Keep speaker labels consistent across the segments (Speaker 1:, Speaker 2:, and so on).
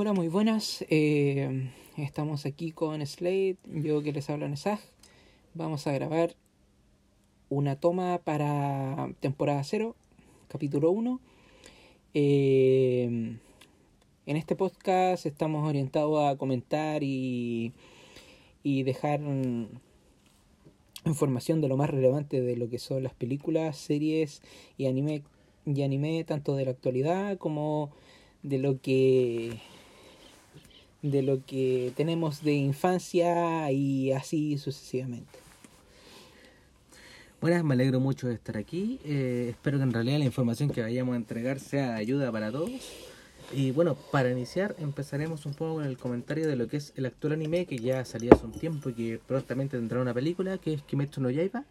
Speaker 1: Hola, muy buenas. Eh, estamos aquí con Slade, yo que les hablo en Nesaj. Vamos a grabar una toma para temporada 0, capítulo 1. Eh, en este podcast estamos orientados a comentar y, y dejar información de lo más relevante de lo que son las películas, series y anime, y anime tanto de la actualidad como de lo que de lo que tenemos de infancia y así sucesivamente.
Speaker 2: Buenas, me alegro mucho de estar aquí. Eh, espero que en realidad la información que vayamos a entregar sea de ayuda para todos. Y bueno, para iniciar empezaremos un poco con el comentario de lo que es el actual anime que ya salió hace un tiempo y que prontamente tendrá una película que es Kimetsu no Yaiba,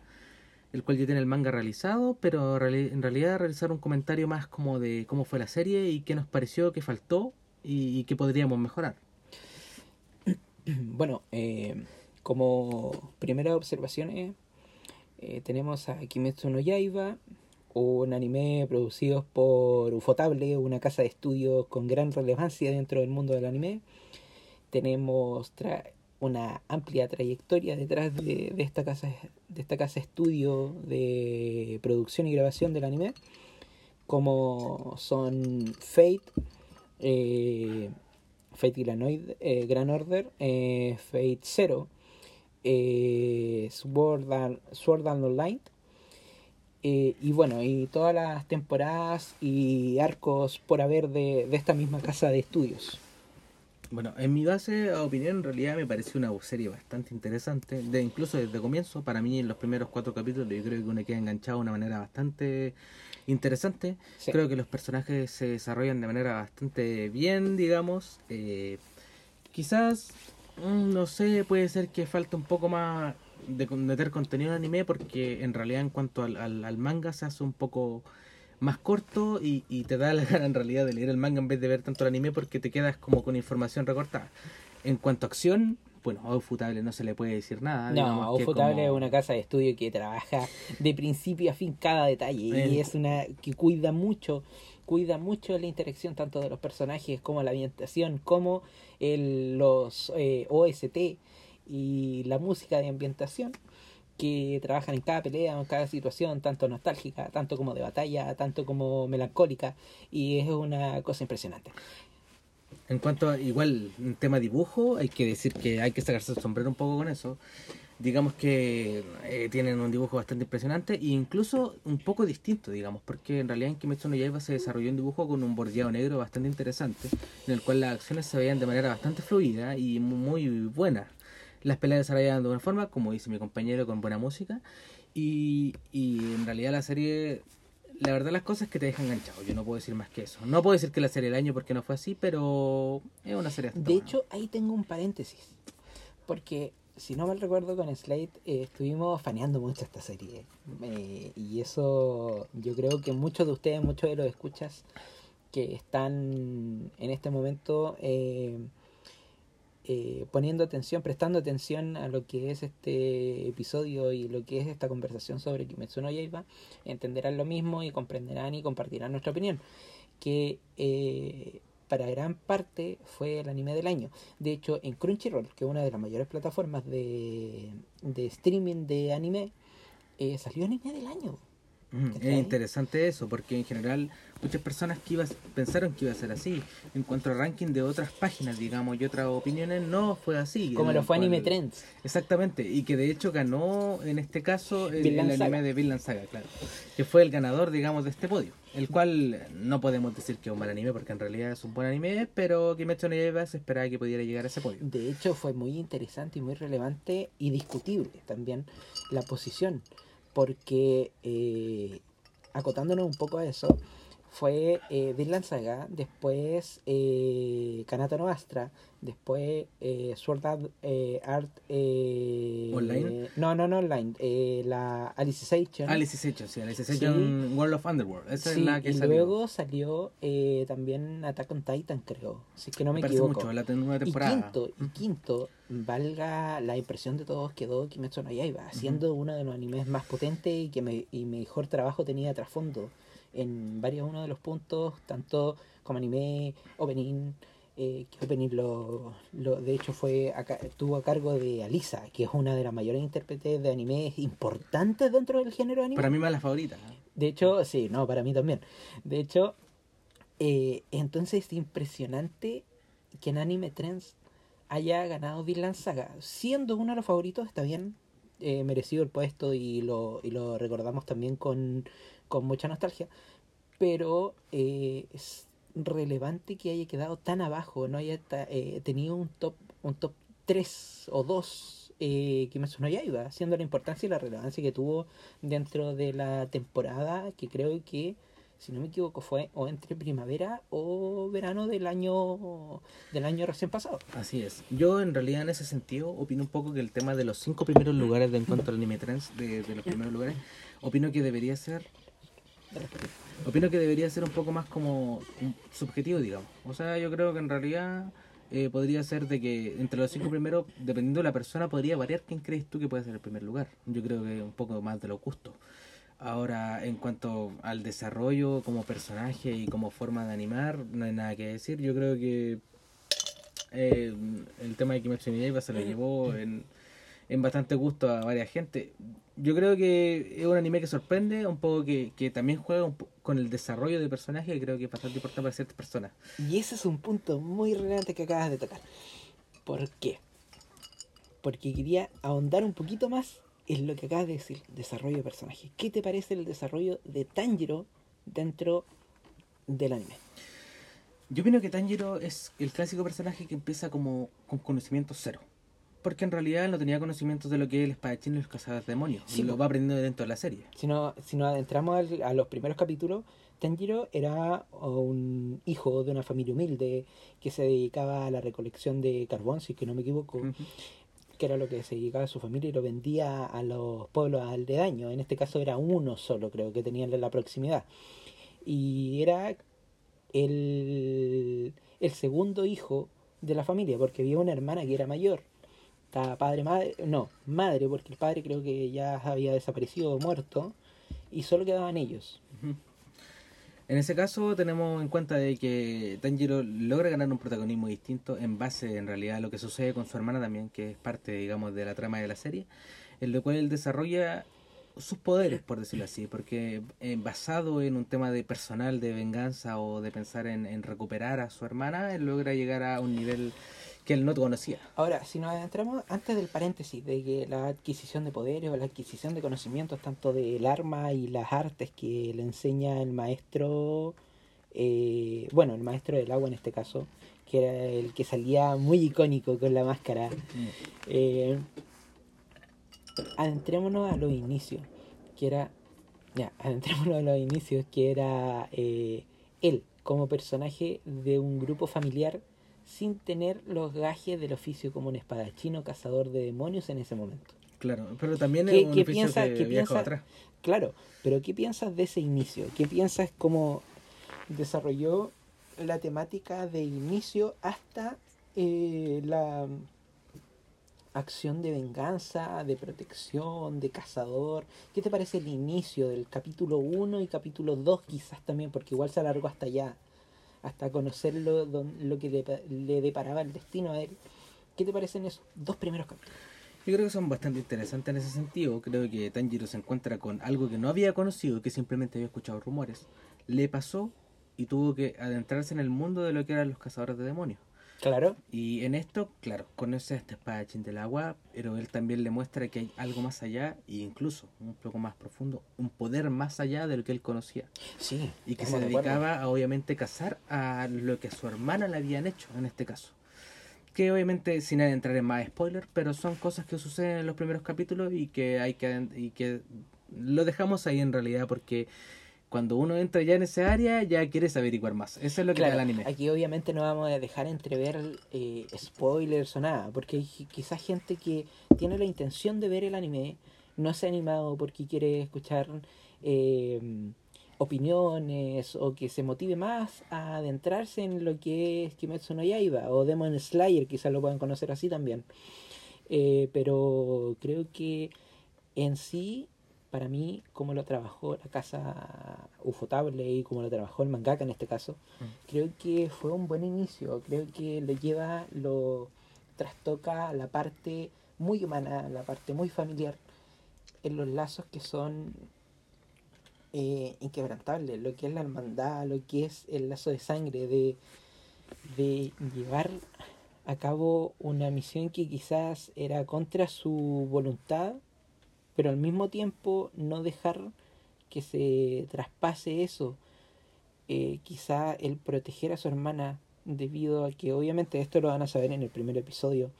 Speaker 2: el cual ya tiene el manga realizado, pero en realidad realizar un comentario más como de cómo fue la serie y qué nos pareció, qué faltó y, qué podríamos mejorar.
Speaker 1: Bueno, eh, como primera observación eh, tenemos a Kimetsu no Yaiba, un anime producido por Ufotable, una casa de estudios con gran relevancia dentro del mundo del anime. Tenemos una amplia trayectoria detrás de, esta casa de esta casa estudio de producción y grabación del anime, como son Fate, eh, Fate Granoid, eh, Gran Order, eh, Fate Zero, eh, Sword, Sword Online. Eh, y bueno, y todas las temporadas y arcos por haber de, esta misma casa de estudios.
Speaker 2: Bueno, en mi base opinión, en realidad me pareció una serie bastante interesante. De, incluso desde el comienzo, para mí en los primeros cuatro capítulos, yo creo que uno queda enganchado de una manera bastante interesante. Creo que los personajes se desarrollan de manera bastante bien, digamos. Eh, quizás Mm, no sé, puede ser que falta un poco más de meter contenido en anime porque en realidad en cuanto al, al, manga se hace un poco más corto y, y, te da la gana en realidad de leer el manga en vez de ver tanto el anime porque te quedas como con información recortada. En cuanto a acción, bueno, a Ufotable no se le puede decir nada.
Speaker 1: No, Ufotable es una casa de estudio que trabaja de principio a fin cada detalle y es una que cuida mucho cuida mucho la interacción tanto de los personajes como la ambientación, como el, los eh, OST y la música de ambientación que trabajan en cada pelea, en cada situación, tanto nostálgica, tanto como de batalla, tanto como melancólica, y es una cosa impresionante.
Speaker 2: En cuanto a igual un tema dibujo, hay que decir que hay que sacarse el sombrero un poco con eso digamos que eh, tienen un dibujo bastante impresionante e incluso un poco distinto, digamos, porque en realidad en Kimetsu no Yaiba se desarrolló un dibujo con un bordeado negro bastante interesante, en el cual las acciones se veían de manera bastante fluida y muy buena. Las peleas se desarrollaban de una forma, como dice mi compañero, con buena música y, y en realidad la serie la verdad las cosas que te dejan enganchado. Yo no puedo decir más que eso. No puedo decir que la serie del año porque no fue así, pero es una serie.
Speaker 1: De hecho, ahí tengo un paréntesis. Porque si no mal recuerdo con Slate, eh, estuvimos faneando mucho esta serie. Eh, y eso yo creo que muchos de ustedes, muchos de los escuchas que están en este momento eh, poniendo atención, prestando atención a lo que es este episodio y lo que es esta conversación sobre Kimetsu no Yaiba, entenderán lo mismo y comprenderán y compartirán nuestra opinión. Que para gran parte fue el anime del año. De hecho, en Crunchyroll, que es una de las mayores plataformas de, de streaming de anime, eh, salió anime del año.
Speaker 2: Es interesante eso, porque en general muchas personas que ibas, pensaron que iba a ser así. En cuanto al ranking de otras páginas, digamos, y otras opiniones, no fue así.
Speaker 1: Como lo fue Anime Trends.
Speaker 2: Exactamente, y que de hecho ganó en este caso el, anime de Vinland Saga, claro. Que fue el ganador, digamos, de este podio. El cual no podemos decir que es un mal anime, porque en realidad es un buen anime, pero Kimetsu no Yaiba se esperaba que pudiera llegar a ese podio.
Speaker 1: De hecho, fue muy interesante y muy relevante y discutible también la posición porque eh, acotándonos un poco a eso, fue eh, Vinland Saga, después eh, Kanata no Astra, después eh, Sword Art, eh, Art
Speaker 2: eh, ¿Online?
Speaker 1: No, no, no online, eh, la Alicization.
Speaker 2: Alicization, sí, Alicization World of Underworld, esa
Speaker 1: sí,
Speaker 2: es la que
Speaker 1: y luego salió eh, también Attack on Titan, creo, si es que no me, me equivoco.
Speaker 2: Mucho, la nueva temporada.
Speaker 1: Y quinto, y quinto, valga la impresión de todos, quedó Kimetsu no Yaiba, siendo uno de los animes más potentes y que me, y mejor trabajo tenía trasfondo en varios uno de los puntos, tanto como anime, opening, eh, que opening lo, lo- de hecho fue a tuvo a cargo de Alisa, que es una de las mayores intérpretes de anime importantes dentro del género anime.
Speaker 2: Para mí más la favorita.
Speaker 1: De hecho, sí, no, para mí también. De hecho, eh, entonces es impresionante que en Anime Trends haya ganado Vinland Saga. Siendo uno de los favoritos, está bien eh, merecido el puesto y lo, y lo recordamos también con, con mucha nostalgia. Pero eh, es relevante que haya quedado tan abajo, no haya eh, tenido un top, un top 3 o 2 eh, Kimetsu no Yaiba, siendo la importancia y la relevancia que tuvo dentro de la temporada que creo que si no me equivoco fue o entre primavera o verano del año del año recién pasado
Speaker 2: Así es. Yo en realidad en ese sentido opino un poco que el tema de los cinco primeros lugares de en cuanto al anime trends, de, de los primeros lugares, opino que debería ser opino que debería ser un poco más como subjetivo, digamos. O sea, yo creo que en realidad eh, podría ser de que entre los cinco primeros, dependiendo de la persona, podría variar quién crees tú que puede ser el primer lugar. Yo creo que un poco más de lo justo. Ahora, en cuanto al desarrollo como personaje y como forma de animar, no hay nada que decir. Yo creo que eh, el tema de Kimetsu no Yaiba se lo llevó en, en bastante gusto a varias gente. Yo creo que es un anime que sorprende, un poco que, que también juega con el desarrollo de personajes, que creo que es bastante importante para ciertas personas.
Speaker 1: y ese es un punto muy relevante que acabas de tocar ¿por qué? porque quería ahondar un poquito más en lo que acabas de decir desarrollo de personaje ¿qué te parece el desarrollo de Tanjiro dentro del anime?
Speaker 2: Yo opino que Tanjiro es el clásico personaje que empieza como con conocimiento cero. Porque en realidad no tenía conocimientos de lo que es el espadachín y los cazadores de demonios.
Speaker 1: Sí,
Speaker 2: lo va aprendiendo dentro de la serie.
Speaker 1: Si, no, si nos adentramos al- a los primeros capítulos, Tanjiro era un hijo de una familia humilde que se dedicaba a la recolección de carbón, si es que no me equivoco, que era lo que se dedicaba a su familia y lo vendía a los pueblos aledaños. En este caso era uno solo, creo que tenían en la proximidad. Y era el, el segundo hijo de la familia, porque había una hermana que era mayor. Padre, madre, no, madre, porque el padre creo que ya había desaparecido o muerto, y solo quedaban ellos.
Speaker 2: En ese caso tenemos en cuenta de que Tanjiro logra ganar un protagonismo distinto en base en realidad a lo que sucede con su hermana también, que es parte digamos de la trama de la serie, en lo cual él desarrolla sus poderes, por decirlo así, porque eh, basado en un tema de personal, de venganza o de pensar en, en recuperar a su hermana, él logra llegar a un nivel que él no conocía.
Speaker 1: Ahora, si nos adentramos antes del paréntesis de que la adquisición de poderes o la adquisición de conocimientos, tanto del arma y las artes que le enseña el maestro, eh, bueno, el maestro del agua en este caso, que era el que salía muy icónico con la máscara. Eh, adentrémonos a los inicios, que era, ya, adentrémonos a los inicios, que era eh, él como personaje de un grupo familiar sin tener los gajes del oficio como un espadachín o cazador de demonios en ese momento.
Speaker 2: Claro, pero también
Speaker 1: ¿Qué-
Speaker 2: es un
Speaker 1: qué
Speaker 2: oficio que
Speaker 1: qué
Speaker 2: viaja
Speaker 1: piensa-
Speaker 2: atrás.
Speaker 1: Claro, pero ¿qué piensas de ese inicio? ¿Qué piensas cómo desarrolló la temática de inicio hasta eh, la acción de venganza, de protección, de cazador? ¿Qué te parece el inicio del capítulo 1 y capítulo 2 quizás también? Porque igual se alargó hasta allá, hasta conocer lo, lo que le, le deparaba el destino a él. ¿Qué te parecen esos dos primeros capítulos?
Speaker 2: Yo creo que son bastante interesantes en ese sentido. Creo que Tanjiro se encuentra con algo que no había conocido, que simplemente había escuchado rumores. Le pasó y tuvo que adentrarse en el mundo de lo que eran los cazadores de demonios.
Speaker 1: Claro,
Speaker 2: Y en esto, claro, conoce a este espadachín del agua, pero él también le muestra que hay algo más allá, e incluso un poco más profundo, un poder más allá de lo que él conocía.
Speaker 1: sí.
Speaker 2: Y que se
Speaker 1: de
Speaker 2: dedicaba a obviamente cazar a lo que a su hermana le habían hecho en este caso. Que obviamente sin entrar en más spoiler, pero son cosas que suceden en los primeros capítulos y que hay que y que lo dejamos ahí en realidad porque cuando uno entra ya en esa área ya quieres averiguar más. Eso es lo que da
Speaker 1: Claro,
Speaker 2: el anime.
Speaker 1: aquí obviamente no vamos a dejar entrever eh, spoilers o nada, porque hay qui- quizás gente que tiene la intención de ver el anime, no se ha animado porque quiere escuchar eh, opiniones o que se motive más a adentrarse en lo que es Kimetsu no Yaiba o Demon Slayer, quizás lo puedan conocer así también. Eh, pero creo que en sí para mí, como lo trabajó la casa Ufotable y como lo trabajó el mangaka en este caso,
Speaker 2: Mm.
Speaker 1: creo que fue un buen inicio. Creo que lo lleva, lo trastoca la parte muy humana, la parte muy familiar, en los lazos que son eh, inquebrantables, lo que es la hermandad, lo que es el lazo de sangre, de, de llevar a cabo una misión que quizás era contra su voluntad, pero al mismo tiempo no dejar que se traspase eso. Eh, quizá el proteger a su hermana debido a que obviamente esto lo van a saber en el primer episodio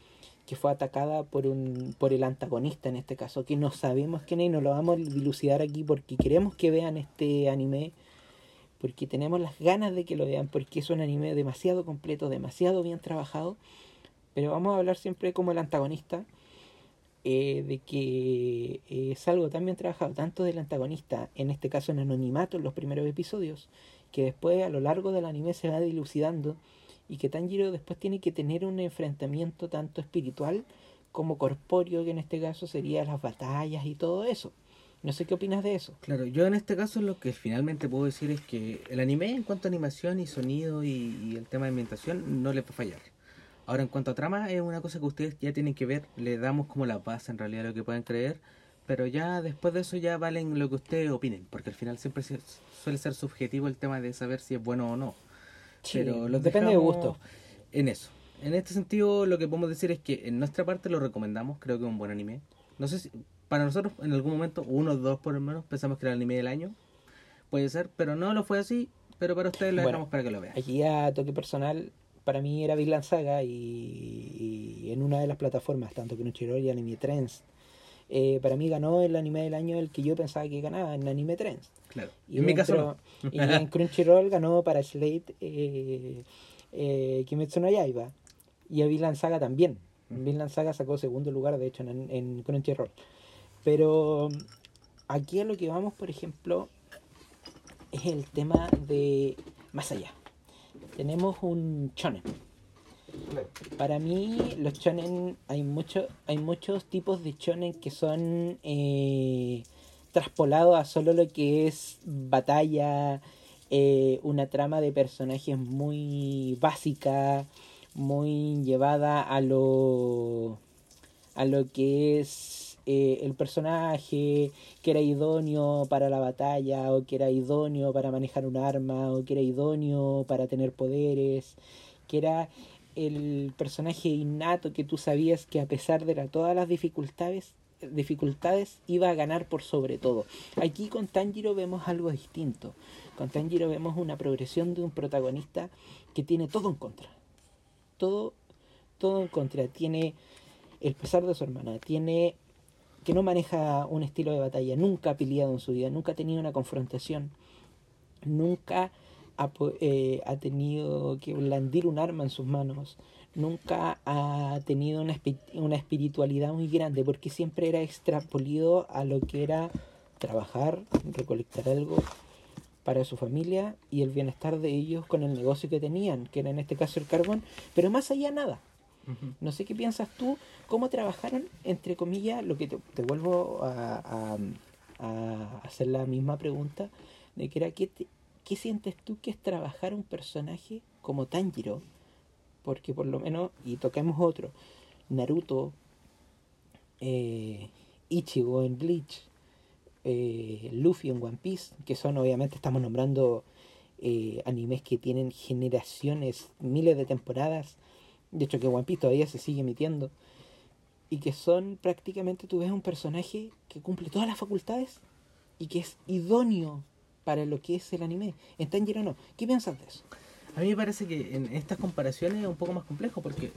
Speaker 1: que fue atacada por un por el antagonista en este caso que no sabemos quién es y no lo vamos a dilucidar aquí porque queremos que vean este anime porque tenemos las ganas de que lo vean porque es un anime demasiado completo demasiado bien trabajado pero vamos a hablar siempre como el antagonista eh, de que eh, es algo tan trabajado tanto del antagonista en este caso en anonimato en los primeros episodios que después a lo largo del anime se va dilucidando y que Tanjiro después tiene que tener un enfrentamiento tanto espiritual como corpóreo, que en este caso sería las batallas y todo eso. No sé qué opinas de eso.
Speaker 2: Claro, yo en este caso lo que finalmente puedo decir es que el anime en cuanto a animación y sonido y, y el tema de ambientación no le a fallar. Ahora en cuanto a trama es una cosa que ustedes ya tienen que ver, le damos como la base en realidad a lo que pueden creer, pero ya después de eso ya valen lo que ustedes opinen, porque al final siempre se- suele ser subjetivo el tema de saber si es bueno o no. pero los
Speaker 1: depende de gusto.
Speaker 2: En eso. En este sentido, lo que podemos decir es que en nuestra parte lo recomendamos, creo que es un buen anime. No sé si para nosotros en algún momento, uno o dos por lo menos, pensamos que era el anime del año. Puede ser, pero no lo fue así. Pero para ustedes lo
Speaker 1: Bueno,
Speaker 2: dejamos para que lo vean.
Speaker 1: Aquí a toque personal, para mí era Vinland Saga y, y en una de las plataformas, tanto Crunchyroll y Anime Trends, eh, para mí ganó el anime del año el que yo pensaba que ganaba en Anime Trends.
Speaker 2: Claro.
Speaker 1: Y
Speaker 2: en mi caso no.
Speaker 1: Y en Crunchyroll ganó para Slate eh, eh, Kimetsu no Yaiba. Y a Vinland Saga también. Vinland Saga sacó segundo lugar, de hecho, en, en Crunchyroll. Pero aquí a lo que vamos, por ejemplo, es el tema de más allá. Tenemos un shonen. Para mí, los shonen, hay, mucho, hay muchos tipos de shonen que son eh, traspolados a solo lo que es batalla, eh, una trama de personajes muy básica, muy llevada a lo, a lo que es eh, el personaje, que era idóneo para la batalla, o que era idóneo para manejar un arma, o que era idóneo para tener poderes, que era el personaje innato que tú sabías que a pesar de todas las dificultades dificultades iba a ganar por sobre todo. Aquí con Tanjiro vemos algo distinto. Con Tanjiro vemos una progresión de un protagonista que tiene todo en contra. Todo todo en contra. Tiene el pesar de su hermana, tiene que no maneja un estilo de batalla, nunca ha peleado en su vida, nunca ha tenido una confrontación, nunca ha, eh, ha tenido que blandir un arma en sus manos, nunca ha tenido una, una espiritualidad muy grande, porque siempre era extrapolido a lo que era trabajar, recolectar algo para su familia y el bienestar de ellos con el negocio que tenían, que era en este caso el carbón, pero más allá nada. No sé qué piensas tú, cómo trabajaron, entre comillas, lo que te, vuelvo a, hacer la misma pregunta, de que era, ¿qué, te- ¿qué sientes tú que es trabajar un personaje como Tanjiro? Porque por lo menos, y toquemos otro, Naruto, eh, Ichigo en Bleach, eh, Luffy en One Piece, que son obviamente, estamos nombrando eh, animes que tienen generaciones, miles de temporadas, de hecho que One Piece todavía se sigue emitiendo, y que son prácticamente, tú ves un personaje que cumple todas las facultades y que es idóneo para lo que es el anime. En Tanjiro no. ¿Qué piensas de eso?
Speaker 2: A mí me parece que en estas comparaciones es un poco más complejo porque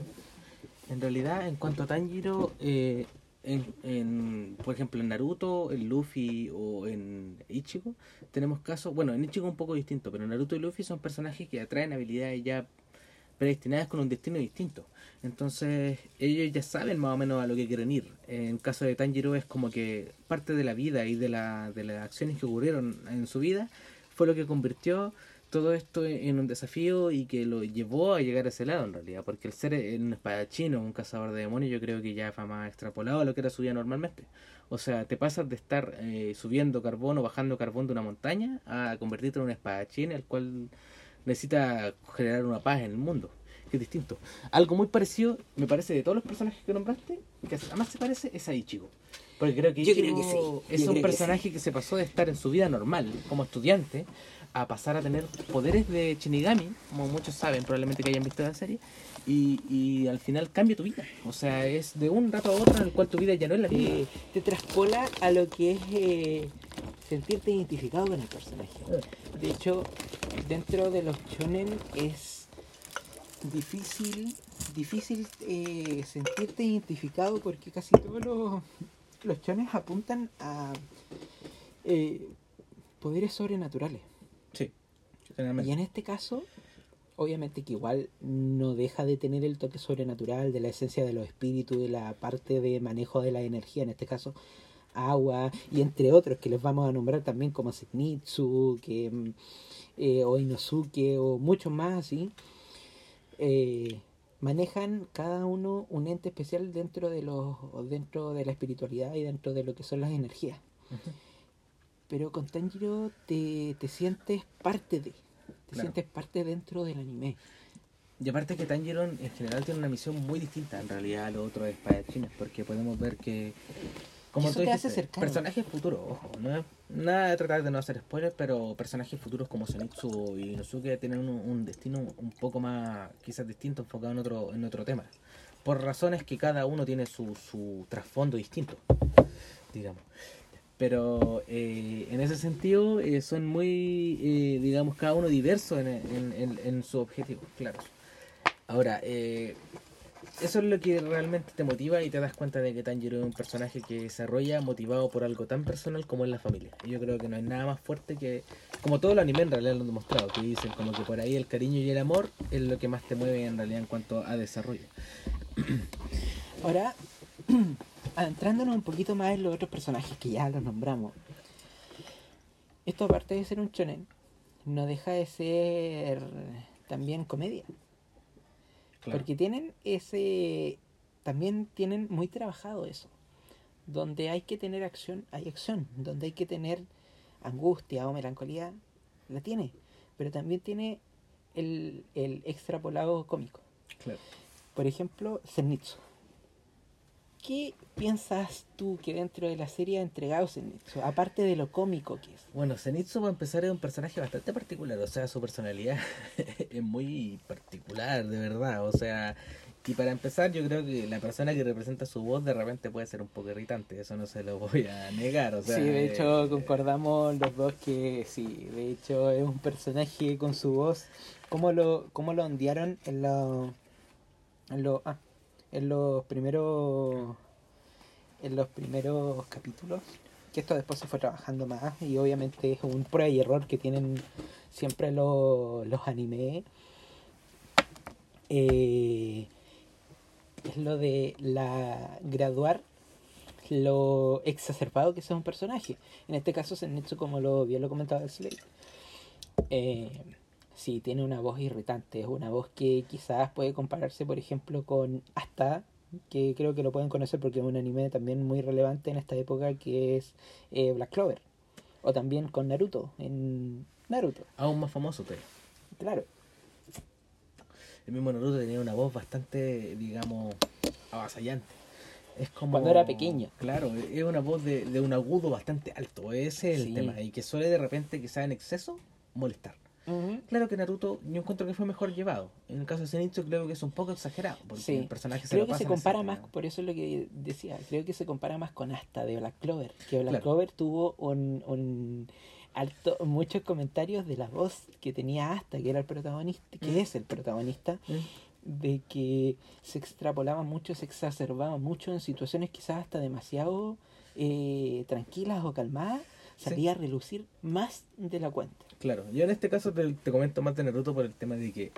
Speaker 2: en realidad en cuanto a Tanjiro, eh, en, en, por ejemplo en Naruto, en Luffy o en Ichigo, tenemos casos, bueno en Ichigo un poco distinto, pero Naruto y Luffy son personajes que atraen habilidades ya predestinadas con un destino distinto. Entonces ellos ya saben más o menos a lo que quieren ir. En caso de Tanjiro es como que parte de la vida y de, la, de las acciones que ocurrieron en su vida fue lo que convirtió todo esto en un desafío y que lo llevó a llegar a ese lado en realidad, porque el ser un espadachín o un cazador de demonios yo creo que ya fue más extrapolado a lo que era su vida normalmente. O sea, te pasas de estar eh, subiendo carbón o bajando carbón de una montaña a convertirte en un espadachín el cual necesita generar una paz en el mundo. Que es distinto. Algo muy parecido, me parece, de todos los personajes que nombraste, que además se parece, es a Ichigo. Porque creo que Ichigo es un personaje que, se pasó de estar en su vida normal como estudiante a pasar a tener poderes de Shinigami, como muchos saben, probablemente que hayan visto la serie, y, y al final cambia tu vida. O sea, es de un rato a otro en el cual tu vida ya no es la misma.
Speaker 1: Eh, te traspola a lo que es eh, sentirte identificado con el personaje. De hecho, dentro de los shonen es difícil difícil eh, sentirte identificado porque casi todos los, los shonen apuntan a poderes sobrenaturales.
Speaker 2: Sí,
Speaker 1: y en este caso, obviamente que igual no deja de tener el toque sobrenatural de la esencia de los espíritus, de la parte de manejo de la energía, en este caso agua, y entre otros que les vamos a nombrar también como Zenitsu, que, mm, eh, o Inosuke, o muchos más así, eh, manejan cada uno un ente especial dentro de los dentro de la espiritualidad y dentro de lo que son las energías. Pero con Tanjiro te, te sientes parte de, te sientes parte dentro del anime.
Speaker 2: Y aparte que Tanjiro en general tiene una misión muy distinta en realidad a los otros espadachines, porque podemos ver que
Speaker 1: como tú dijiste,
Speaker 2: personajes futuros, ojo, no es nada de tratar de no hacer spoilers, pero personajes futuros como Zenitsu y Inosuke tienen un, un, destino un poco más, quizás distinto, enfocado en otro, en otro tema. Por razones que cada uno tiene su, su trasfondo distinto, digamos. Pero eh, en ese sentido eh, son muy, eh, digamos, cada uno diverso en, en, en, su objetivo, claro. Ahora, eso es lo que realmente te motiva y te das cuenta de que Tanjiro es un personaje que desarrolla motivado por algo tan personal como es la familia. Yo creo que no hay nada más fuerte que, como todo el anime en realidad lo han demostrado, que dicen como que por ahí el cariño y el amor es lo que más te mueve en realidad en cuanto a desarrollo.
Speaker 1: Ahora, adentrándonos un poquito más en los otros personajes que ya los nombramos. Esto aparte de ser un chonen no deja de ser también comedia. Porque tienen ese... También tienen muy trabajado eso. Donde hay que tener acción, hay acción. Donde hay que tener angustia o melancolía, la tiene. Pero también tiene el, el extrapolado cómico. Por ejemplo, Zenitsu. ¿Qué piensas tú que dentro de la serie ha entregado Zenitsu? Aparte de lo cómico que es.
Speaker 2: Bueno, Zenitsu para empezar es un personaje bastante particular, o sea, su personalidad es muy particular, de verdad, o sea, y para empezar yo creo que la persona que representa su voz de repente puede ser un poco irritante, eso no se lo voy a negar, o sea...
Speaker 1: Sí, de hecho eh, concordamos los dos que sí, de hecho es un personaje con su voz, ¿cómo lo, cómo lo ondearon en lo... En lo ah, en los primeros en los primeros capítulos que esto después se fue trabajando más y obviamente es un prueba y error que tienen siempre los, los anime. Eh, es lo de la graduar lo exacerbado que es un personaje. En este caso Zenitsu como lo bien lo comentaba Slade. Eh, sí, tiene una voz irritante, es una voz que quizás puede compararse, por ejemplo, con Asta, que creo que lo pueden conocer porque es un anime también muy relevante en esta época, que es eh, Black Clover, o también con Naruto, en Naruto.
Speaker 2: Aún más famoso, pero.
Speaker 1: Claro.
Speaker 2: El mismo Naruto tenía una voz bastante, digamos, avasallante. Es como...
Speaker 1: Cuando era pequeño.
Speaker 2: Claro, es una voz de, de un agudo bastante alto. Ese es el tema. Y que suele de repente, quizá en exceso, molestar. Claro que Naruto yo encuentro que fue mejor llevado. En el caso de Zenitsu creo que es un poco exagerado, porque el personaje
Speaker 1: se Creo que se compara más, por eso es lo que decía, creo que se compara más con Asta de Black Clover, que Black Clover tuvo un, un alto muchos comentarios de la voz que tenía Asta, que era el protagonista, que es el protagonista. de que se extrapolaba mucho, se exacerbaba mucho en situaciones quizás hasta demasiado eh, tranquilas o calmadas, salía a relucir más de la cuenta.
Speaker 2: Claro, yo en este caso te, comento más de Naruto por el tema de que,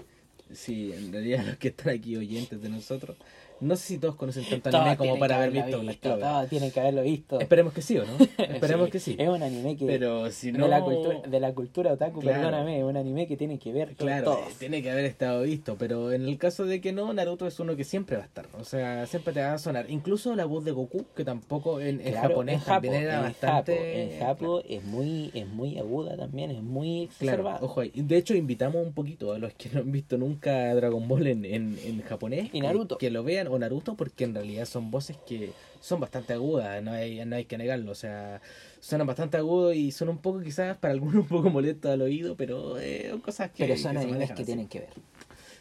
Speaker 2: si en realidad los que están aquí oyentes de nosotros No sé si todos conocen tanto
Speaker 1: Todos
Speaker 2: anime como para
Speaker 1: que
Speaker 2: haber visto Black Clover.
Speaker 1: todos tienen que haberlo visto.
Speaker 2: Esperemos que sí, ¿o no? Esperemos
Speaker 1: Sí,
Speaker 2: que sí.
Speaker 1: Es un anime que.
Speaker 2: Pero si
Speaker 1: de, la cultura, de la cultura otaku,
Speaker 2: Claro.
Speaker 1: perdóname, es un anime que tiene que ver con
Speaker 2: Claro,
Speaker 1: todos.
Speaker 2: eh, tiene que haber estado visto, pero en el caso de que no, Naruto es uno que siempre va a estar, o sea, siempre te va a sonar. Incluso la voz de Goku, que tampoco en, japonés
Speaker 1: en
Speaker 2: también era
Speaker 1: en
Speaker 2: bastante...
Speaker 1: Japo, en Japo es muy es muy aguda también, es muy
Speaker 2: Claro,
Speaker 1: exacerbada.
Speaker 2: ojo ahí. De hecho, invitamos un poquito a los que no han visto nunca Dragon Ball en, en, en japonés.
Speaker 1: Y
Speaker 2: que-
Speaker 1: Naruto.
Speaker 2: Que, lo vean, Naruto, porque en realidad son voces que son bastante agudas, no hay, no hay que negarlo. O sea, suenan bastante agudos y son un poco, quizás, para algunos un poco molestos al oído, pero eh, son cosas que.
Speaker 1: Pero son
Speaker 2: que
Speaker 1: animes que
Speaker 2: así.
Speaker 1: tienen que ver.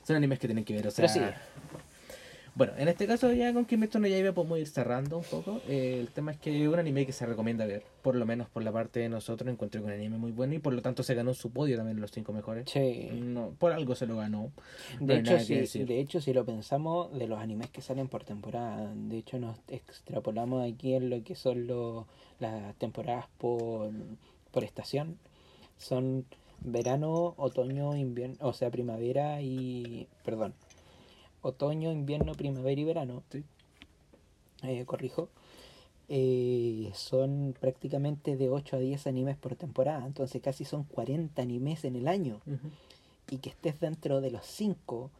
Speaker 2: Son animes que tienen que ver, o sea.
Speaker 1: Pero sí.
Speaker 2: Bueno, en este caso ya con Kimetsu no Yaiba podemos ir cerrando un poco. Eh, el tema es que es un anime que se recomienda ver, por lo menos por la parte de nosotros encontré un anime muy bueno y por lo tanto se ganó su podio también en los cinco mejores.
Speaker 1: Sí.
Speaker 2: No, por algo se lo ganó. No
Speaker 1: De hecho, si, de hecho, si lo pensamos, de los animes que salen por temporada, de hecho nos extrapolamos aquí en lo que son los las temporadas por, por estación, son verano, otoño, invierno, o sea, primavera y, perdón, otoño, invierno, primavera y verano,
Speaker 2: Sí.
Speaker 1: eh, corrijo, eh, son prácticamente de 8 a 10 animes por temporada, entonces casi son 40 animes en el año y que estés dentro de los cinco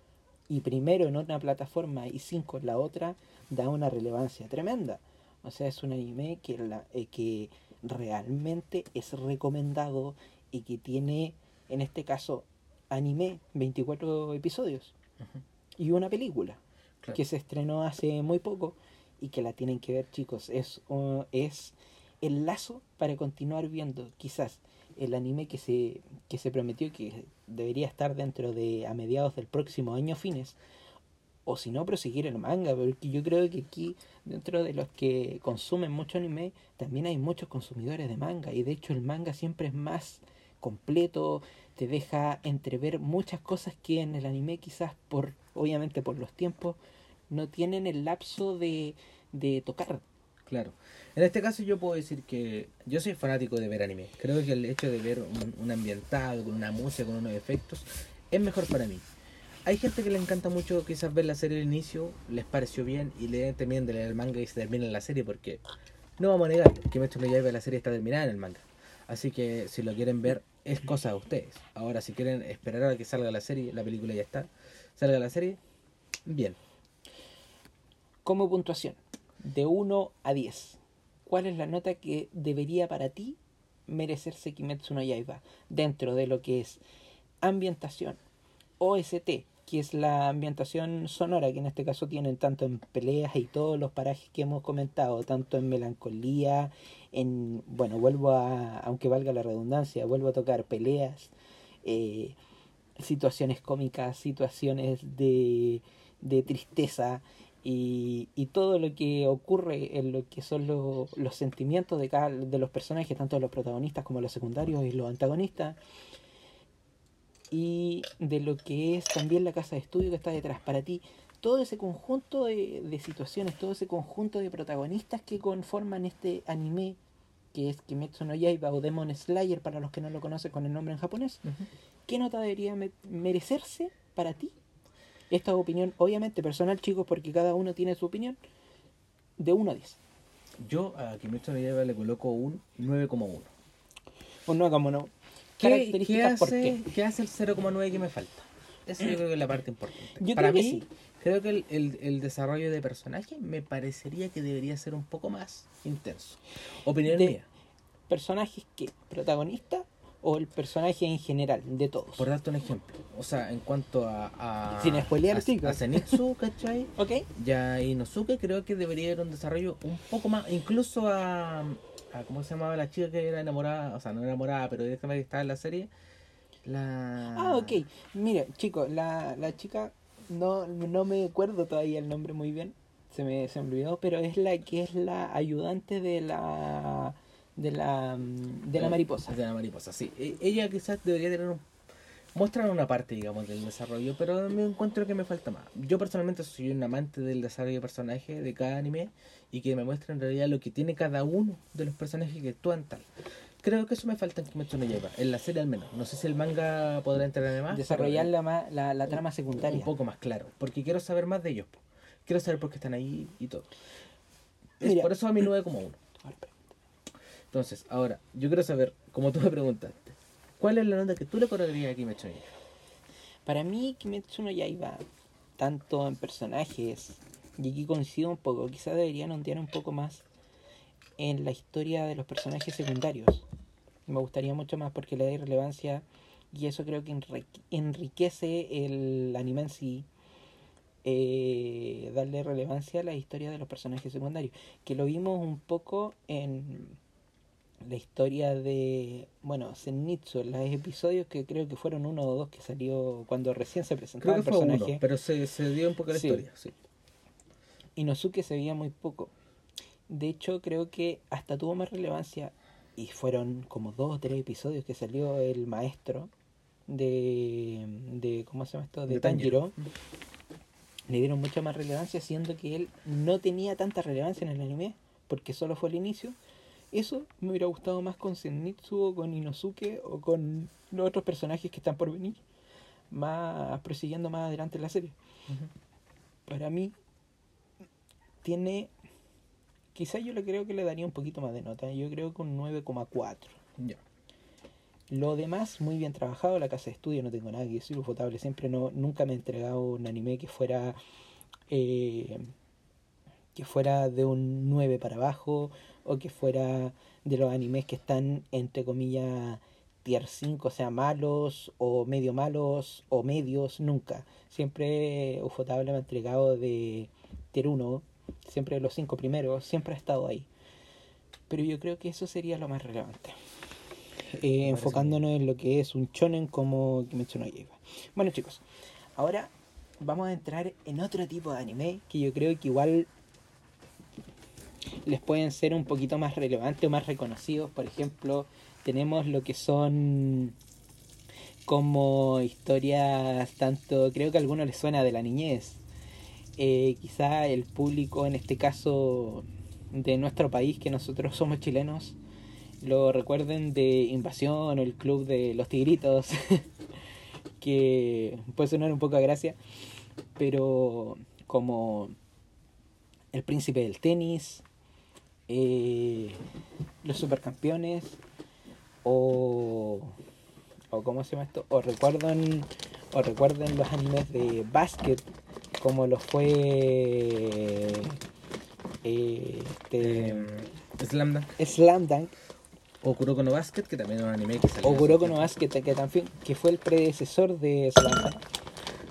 Speaker 1: y primero en una plataforma y cinco en la otra da una relevancia tremenda. O sea, es un anime que, la, eh, que realmente es recomendado y que tiene, en este caso, anime 24 episodios. Y una película
Speaker 2: Claro.
Speaker 1: que se estrenó hace muy poco y que la tienen que ver chicos es uh, es el lazo para continuar viendo quizás el anime que se que se prometió que debería estar dentro de a mediados del próximo año fines o si no proseguir el manga porque yo creo que aquí dentro de los que consumen mucho anime también hay muchos consumidores de manga y de hecho el manga siempre es más completo te deja entrever muchas cosas que en el anime quizás por obviamente por los tiempos no tienen el lapso de, de tocar
Speaker 2: Claro. En este caso yo puedo decir que yo soy fanático de ver anime. Creo que el hecho de ver un, ambientado, con una música, con unos efectos, es mejor para mí. Hay gente que le encanta mucho quizás ver la serie al inicio, les pareció bien y le terminan de leer el manga y se terminan la serie porque no vamos a negar que Metro no la serie está terminada en el manga. Así que si lo quieren ver es cosa de ustedes. Ahora si quieren esperar a que salga la serie, la película ya está, salga la serie, bien.
Speaker 1: como puntuación de 1 a 10 ¿cuál es la nota que debería para ti merecerse Kimetsu no Yaiba dentro de lo que es ambientación OST que es la ambientación sonora que en este caso tienen tanto en peleas y todos los parajes que hemos comentado tanto en melancolía en bueno vuelvo a aunque valga la redundancia vuelvo a tocar peleas eh, situaciones cómicas situaciones de, de tristeza y, y todo lo que ocurre en lo que son lo- los sentimientos de cada de los personajes, tanto los protagonistas como los secundarios y los antagonistas, y de lo que es también la casa de estudio que está detrás para ti. Todo ese conjunto de, de situaciones, todo ese conjunto de protagonistas que conforman este anime, que es Kimetsu no Yaiba o Demon Slayer para los que no lo conocen con el nombre en japonés, ¿qué nota debería me- merecerse para ti? Esta opinión, obviamente personal, chicos, porque cada uno tiene su opinión, de 1 a 10.
Speaker 2: Yo a Kimetsu no Yaiba le coloco un 9,1.
Speaker 1: O no, como no.
Speaker 2: ¿Qué, qué
Speaker 1: Características, ¿por
Speaker 2: hace,
Speaker 1: qué?
Speaker 2: qué hace el 0,9 que me falta? Eso yo creo que es la parte importante.
Speaker 1: Yo
Speaker 2: Para
Speaker 1: creo que
Speaker 2: mí,
Speaker 1: sí.
Speaker 2: creo que el, el- el desarrollo de personaje me parecería que debería ser un poco más intenso. Opinión
Speaker 1: De-
Speaker 2: mía.
Speaker 1: ¿Personajes que ¿Protagonista o el personaje en general? De todos.
Speaker 2: Por darte un ejemplo. O sea, en cuanto a... a
Speaker 1: Sin spoilear,
Speaker 2: a, a Zenitsu, ¿cachai?
Speaker 1: ¿Ok?
Speaker 2: Ya Inosuke creo que debería haber un desarrollo un poco más... Incluso a... a ¿Cómo se llamaba la chica que era enamorada? O sea, no enamorada, pero directamente estaba en la serie. La...
Speaker 1: Ah, ok. Mire, chicos, la, la chica, no, no me acuerdo todavía el nombre muy bien, se me, se me olvidó, pero es la que es la ayudante de la de la mm, de la mariposa.
Speaker 2: De la mariposa, sí. E- Ella quizás debería tener un... Mostrar una parte, digamos, del desarrollo, pero me encuentro que me falta más. Yo personalmente soy un amante del desarrollo de personaje de cada anime y que me muestra en realidad lo que tiene cada uno de los personajes que actúan tal. Creo que eso me falta en Kimetsu no Yaiba, en la serie al menos. No sé si el manga podrá entrarme más.
Speaker 1: Desarrollar la, la, la trama secundaria.
Speaker 2: Un poco más claro, porque quiero saber más de ellos. Quiero saber por qué están ahí y todo. Es
Speaker 1: Mira.
Speaker 2: por eso a mi 9,1. Entonces, ahora, yo quiero saber, como tú me preguntaste, ¿cuál es la nota que tú le colocarías a Kimetsu no Yaiba?
Speaker 1: Para mí, Kimetsu no Yaiba, tanto en personajes, y aquí coincido un poco, quizás deberían ondear un poco más en la historia de los personajes secundarios. Me gustaría mucho más porque le da relevancia y eso creo que enrique- enriquece el anime en sí. eh, darle relevancia a la historia de los personajes secundarios. Que lo vimos un poco en la historia de, bueno, Zenitsu, en los episodios que creo que fueron uno o dos que salió cuando recién se presentaba
Speaker 2: Creo que
Speaker 1: el
Speaker 2: fue
Speaker 1: personaje.
Speaker 2: uno, pero se, se dio un poco la
Speaker 1: Sí.
Speaker 2: historia, sí.
Speaker 1: Inosuke se veía muy poco. De hecho, creo que hasta tuvo más relevancia y fueron como dos o tres episodios que salió el maestro de, de ¿cómo se llama esto? De,
Speaker 2: De
Speaker 1: Tanjiro.
Speaker 2: Tanjiro.
Speaker 1: Le dieron mucha más relevancia, siendo que él no tenía tanta relevancia en el anime, porque solo fue el inicio. Eso me hubiera gustado más con Zenitsu o con Inosuke o con los otros personajes que están por venir, más prosiguiendo más adelante la serie. Para mí tiene quizá yo le creo que le daría un poquito más de nota yo creo que un 9,4
Speaker 2: Ya.
Speaker 1: lo demás muy bien trabajado la casa de estudio no tengo nada que decir Ufotable siempre no nunca me he entregado un anime que fuera eh, que fuera de un 9 para abajo o que fuera de los animes que están entre comillas tier 5, o sea, malos o medio malos o medios, nunca. Siempre Ufotable me ha entregado de tier 1, siempre los 5 primeros, siempre ha estado ahí. Pero yo creo que eso sería lo más relevante. Eh, enfocándonos en lo que es un shonen como Kimetsu no Yaiba. Bueno, chicos, ahora vamos a entrar en otro tipo de anime que yo creo que igual les pueden ser un poquito más relevantes o más reconocidos. Por ejemplo, tenemos lo que son como historias tanto, creo que a algunos les suena de la niñez. Eh, quizá el público, en este caso de nuestro país, que nosotros somos chilenos, lo recuerden de Invasión o el Club de los Tigritos, que puede sonar un poco a gracia, pero como El Príncipe del Tenis, eh, Los Supercampeones, o, o ¿cómo se llama esto? O recuerdan, o recuerden los animes de básquet, como lo fue eh, este,
Speaker 2: Eh, Slam Dunk.
Speaker 1: Slam Dunk
Speaker 2: O Kuroko no Basket, que también era un anime que salió.
Speaker 1: o Kuroko no. Basket, que también que fue el predecesor de Slam Dunk.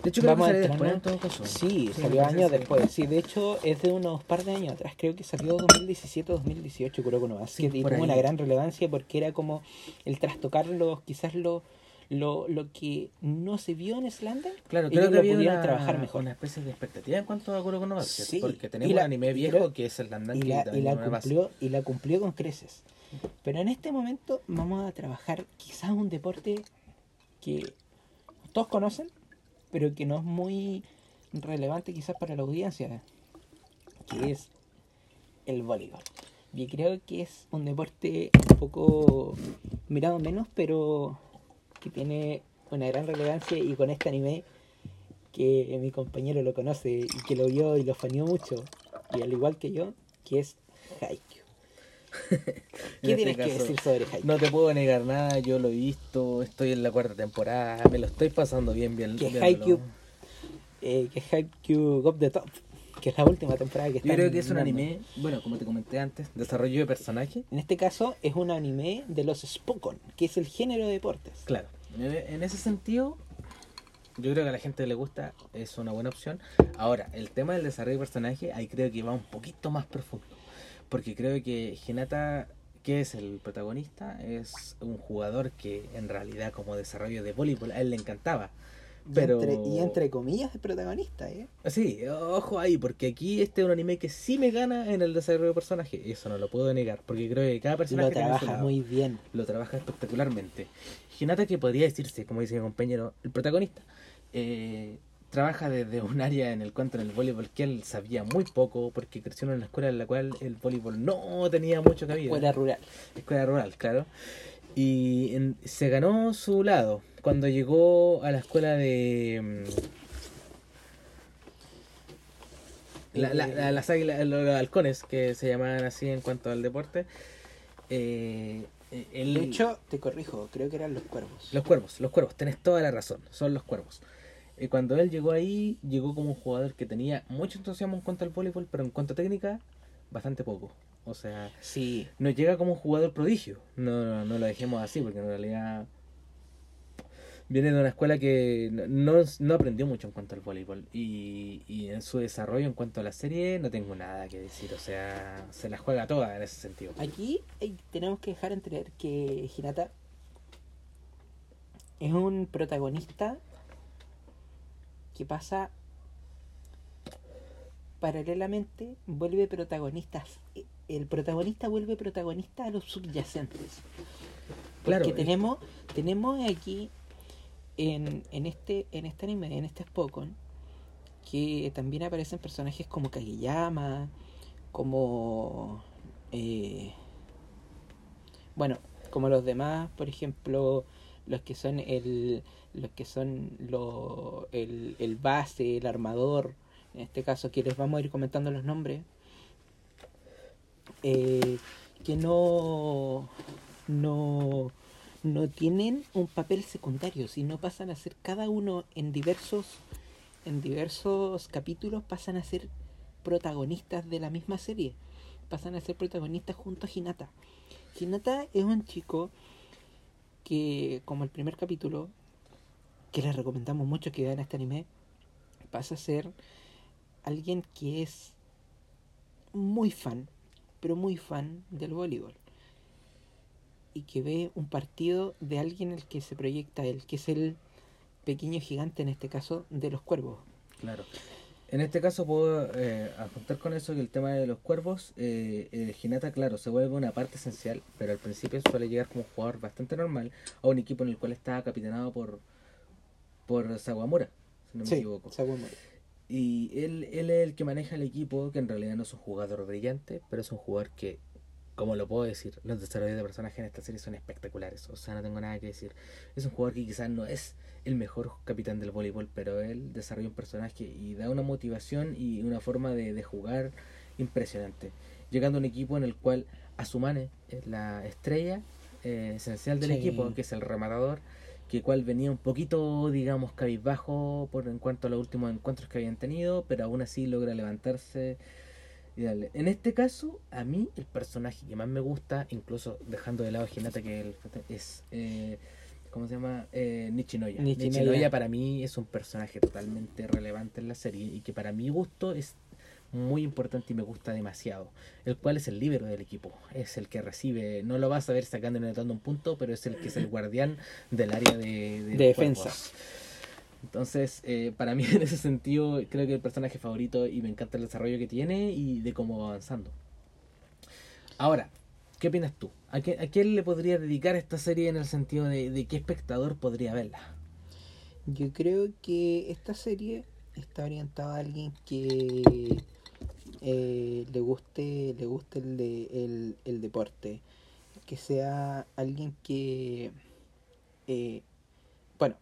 Speaker 2: De hecho, creo
Speaker 1: Vamos
Speaker 2: que salió después
Speaker 1: ¿no?
Speaker 2: en todo caso.
Speaker 1: Sí,
Speaker 2: me
Speaker 1: salió años
Speaker 2: que-
Speaker 1: después. Sí, de hecho es de unos par de años atrás. Creo que salió 2017 o 2018 Kuroko no Basket.
Speaker 2: Sí,
Speaker 1: y
Speaker 2: por
Speaker 1: tuvo una gran relevancia porque era como el trastocar los, quizás lo, lo, lo que no se vio en Dunk.
Speaker 2: Claro, creo que
Speaker 1: lo
Speaker 2: había
Speaker 1: pudieron
Speaker 2: una,
Speaker 1: trabajar mejor.
Speaker 2: una especie de expectativa en cuanto a Kuroko no Basket.
Speaker 1: Sí,
Speaker 2: Porque tenemos un anime viejo
Speaker 1: creo-
Speaker 2: que es el Slam Dunk.
Speaker 1: y
Speaker 2: que
Speaker 1: la, y la
Speaker 2: base.
Speaker 1: cumplió y la cumplió con creces pero en este momento vamos a trabajar quizás un deporte que todos conocen pero que no es muy relevante quizás para la audiencia que es el voleibol. Y creo que es un deporte un poco mirado menos pero que tiene una gran relevancia y con este anime que mi compañero lo conoce y que lo vio y lo faneó mucho y al igual que yo que es Haikyuu ¿Qué
Speaker 2: este
Speaker 1: tienes que decir sobre Haikyuu?
Speaker 2: No te puedo negar nada, yo lo he visto, estoy en la cuarta temporada, me lo estoy pasando bien, bien.
Speaker 1: Que. Haikyuu, eh, que Haikyuu Go the Top, que es la última temporada que está
Speaker 2: Yo creo que es un anime, bueno, como te comenté antes, desarrollo de personaje.
Speaker 1: En este caso es un anime de los Spokon, que es el género de deportes.
Speaker 2: Claro, en ese sentido, yo creo que a la gente le gusta, es una buena opción. Ahora, el tema del desarrollo de personaje, ahí creo que va un poquito más profundo. Porque creo que Hinata, que es el protagonista, es un jugador que en realidad como desarrollo de voleibol a él le encantaba. Pero...
Speaker 1: Y, entre, y entre comillas de protagonista, ¿eh?
Speaker 2: Sí, ojo ahí, porque aquí este es un anime que sí me gana en el desarrollo de personaje. Eso no lo puedo negar, porque creo que cada personaje
Speaker 1: Lo trabaja
Speaker 2: lado.
Speaker 1: muy bien.
Speaker 2: lo trabaja espectacularmente. Hinata, que podría decirse, como dice mi compañero, el protagonista, eh, trabaja desde un área en el cuanto en el voleibol que él sabía muy poco, porque creció en una escuela en la cual el voleibol no tenía mucho cabida.
Speaker 1: Escuela rural.
Speaker 2: Escuela rural, claro. Y en- se ganó su lado cuando llegó a la escuela de... La- la-
Speaker 1: Eh,
Speaker 2: la- las águilas, los halcones, que se llamaban así en cuanto al deporte. Eh, eh, el-
Speaker 1: De hecho, te corrijo, creo que eran los cuervos.
Speaker 2: Los cuervos, los cuervos, tenés toda la razón, son los cuervos. Y cuando él llegó ahí, llegó como un jugador que tenía mucho entusiasmo en cuanto al voleibol, pero en cuanto a técnica, bastante poco. O sea,
Speaker 1: Sí,
Speaker 2: no llega como un jugador prodigio. No, no, no lo dejemos así, porque en realidad viene de una escuela que no, no, aprendió mucho en cuanto al voleibol. Y, y en su desarrollo en cuanto a la serie, no tengo nada que decir. O sea, se la juega toda en ese sentido.
Speaker 1: aquí eh, tenemos que dejar entrever que Hinata es un protagonista que pasa paralelamente, vuelve protagonistas. El protagonista vuelve protagonista a los subyacentes. Porque
Speaker 2: Claro,
Speaker 1: tenemos, tenemos aquí en, en este en este anime, en este Spokon, que también aparecen personajes como Kageyama, como eh, bueno, como los demás, por ejemplo, los que son el los que son lo, el, el base, el armador, en este caso que les vamos a ir comentando los nombres, eh, que no no no tienen un papel secundario, sino pasan a ser cada uno en diversos en diversos capítulos pasan a ser protagonistas de la misma serie. Pasan a ser protagonistas junto a Hinata. Hinata es un chico que, como el primer capítulo, que les recomendamos mucho que vean este anime, pasa a ser alguien que es muy fan, pero muy fan del voleibol. Y que ve un partido de alguien el que se proyecta él, que es el pequeño gigante en este caso de los cuervos.
Speaker 2: Claro. En este caso puedo eh, adjuntar con eso que el tema de los cuervos, eh, el Hinata, claro, se vuelve una parte esencial, pero al principio suele llegar como un jugador bastante normal a un equipo en el cual está capitanado por, por Sawamura, si no me equivoco.
Speaker 1: Sawamura.
Speaker 2: Y él, él es el que maneja el equipo, que en realidad no es un jugador brillante, pero es un jugador que, como lo puedo decir, los desarrollos de personajes en esta serie son espectaculares. O sea, no tengo nada que decir. Es un jugador que quizás no es el mejor capitán del voleibol, pero él desarrolla un personaje y da una motivación y una forma de, de jugar impresionante. Llegando a un equipo en el cual Asumane es la estrella eh, esencial del
Speaker 1: Sí.
Speaker 2: equipo, que es el rematador, que cual venía un poquito, digamos, cabizbajo por en cuanto a los últimos encuentros que habían tenido, pero aún así logra levantarse y darle. En este caso, a mí el personaje que más me gusta, incluso dejando de lado a Hinata, que el- es, eh, ¿cómo se llama? Eh, Nichinoya.
Speaker 1: Nichinoya.
Speaker 2: Nichinoya para mí es un personaje totalmente relevante en la serie y que para mi gusto es muy importante y me gusta demasiado. El cual es el líbero del equipo. Es el que recibe, no lo vas a ver sacando y anotando un punto, pero es el que es el guardián del área de, de
Speaker 1: De defensa.
Speaker 2: cuerpos. Entonces, eh, para mí en ese sentido, creo que el personaje favorito y me encanta el desarrollo que tiene y de cómo va avanzando. Ahora, ¿qué opinas tú? ¿A, qué, a quién le podría dedicar esta serie en el sentido de, de qué espectador podría verla?
Speaker 1: Yo creo que esta serie está orientada a alguien que eh, le guste le guste el, de, el, el deporte. Que sea alguien que eh, bueno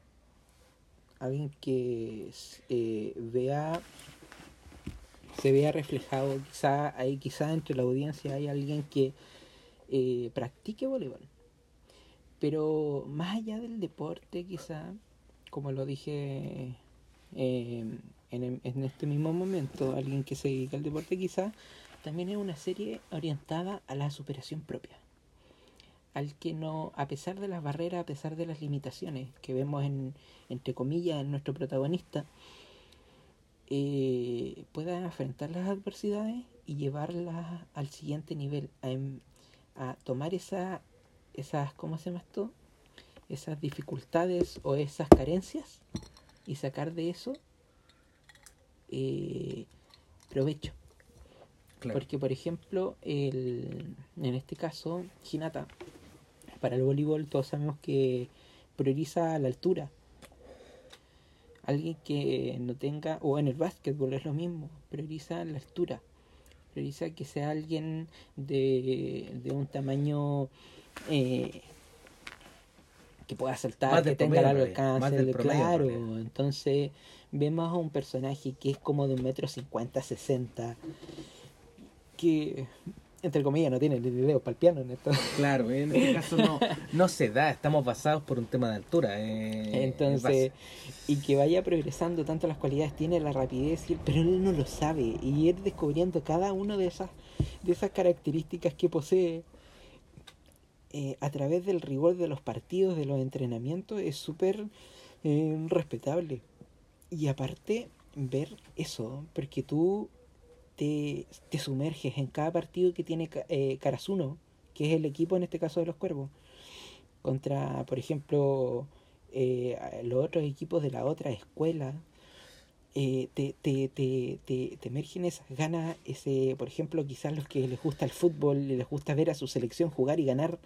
Speaker 1: alguien que eh, vea se vea reflejado. Quizá ahí quizá entre la audiencia hay alguien que eh, practique voleibol. Pero más allá del deporte quizá como lo dije en, en este mismo momento, alguien que se dedica al deporte quizá, también es una serie orientada a la superación propia. Al que no, a pesar de las barreras, a pesar de las limitaciones que vemos en, entre comillas, en nuestro protagonista, eh, pueda enfrentar las adversidades y llevarlas al siguiente nivel, a, em- a tomar esa, esas, ¿cómo se llama esto? Esas dificultades o esas carencias y sacar de eso eh, provecho. Porque, por ejemplo, el, en este caso, Hinata, para el voleibol todos sabemos que prioriza la altura. Alguien que no tenga, o en el básquetbol es lo mismo, prioriza la altura. Prioriza que sea alguien de, de un tamaño eh, que pueda saltar, que tenga largo alcance,
Speaker 2: promedio,
Speaker 1: claro. Entonces, vemos a un personaje que es como de un metro cincuenta, sesenta, que entre comillas no tiene ni dedos para el piano en esto.
Speaker 2: Claro, en este caso no, no se da, estamos basados por un tema de altura. eh,
Speaker 1: Entonces, y que vaya progresando tanto las cualidades, tiene la rapidez, y- pero él no lo sabe. Y ir descubriendo cada una de esas, de esas características que posee eh, a través del rigor de los partidos, de los entrenamientos, es súper eh, respetable. Y aparte, ver eso, porque tú te, te sumerges en cada partido que tiene eh, que es el equipo en este caso de los cuervos, contra, por ejemplo, eh, los otros equipos de la otra escuela, eh, te, te, te, te, emergen esas ganas, ese, por ejemplo, quizás los que les gusta el fútbol, les gusta ver a su selección jugar y ganar,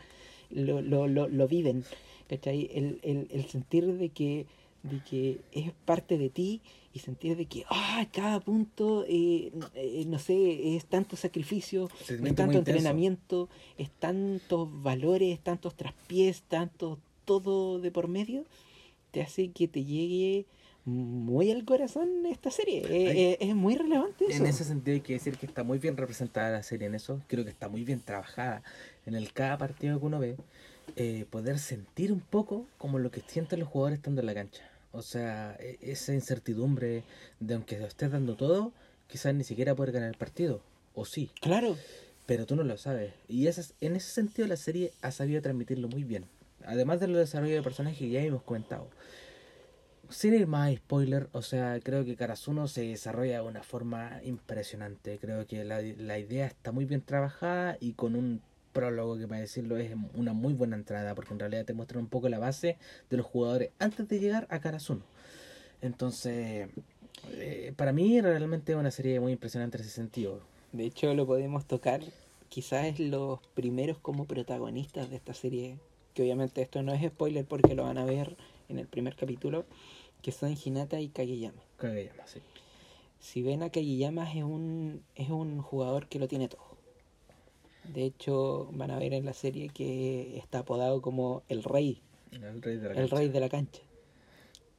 Speaker 1: lo, lo, lo, lo viven. El, el, el sentir de que, de que es parte de ti y sentir de que ah, cada punto, eh, eh, no sé, es tanto sacrificio, es tanto entrenamiento, es tantos valores, tantos traspiés, tanto todo de por medio, te hace que te llegue muy al corazón esta serie.
Speaker 2: Ay.
Speaker 1: es muy relevante eso.
Speaker 2: En ese sentido hay que decir que está muy bien representada la serie en eso. Creo que está muy bien trabajada en el cada partido que uno ve. eh, poder sentir un poco como lo que sienten los jugadores estando en la cancha. O sea, e- esa incertidumbre de aunque lo estés dando todo, quizás ni siquiera poder ganar el partido. O sí,
Speaker 1: Claro,
Speaker 2: pero tú no lo sabes. Y ese es- en ese sentido la serie ha sabido transmitirlo muy bien. Además del desarrollo de personajes que ya hemos comentado. Sin ir más spoiler, o sea, creo que Karasuno se desarrolla de una forma impresionante. Creo que la, la idea está muy bien trabajada y con un prólogo que para decirlo es una muy buena entrada, porque en realidad te muestra un poco la base de los jugadores antes de llegar a Karasuno. Entonces, eh, para mí realmente es una serie muy impresionante en ese sentido.
Speaker 1: de hecho lo podemos tocar quizás los primeros como protagonistas de esta serie, que obviamente esto no es spoiler porque lo van a ver en el primer capítulo, que son Hinata y Kageyama.
Speaker 2: Kageyama, sí.
Speaker 1: Si ven a Kageyama es un, es un jugador que lo tiene todo. De hecho, van a ver en la serie que está apodado como el rey,
Speaker 2: El rey de la
Speaker 1: el
Speaker 2: cancha.
Speaker 1: rey de la cancha.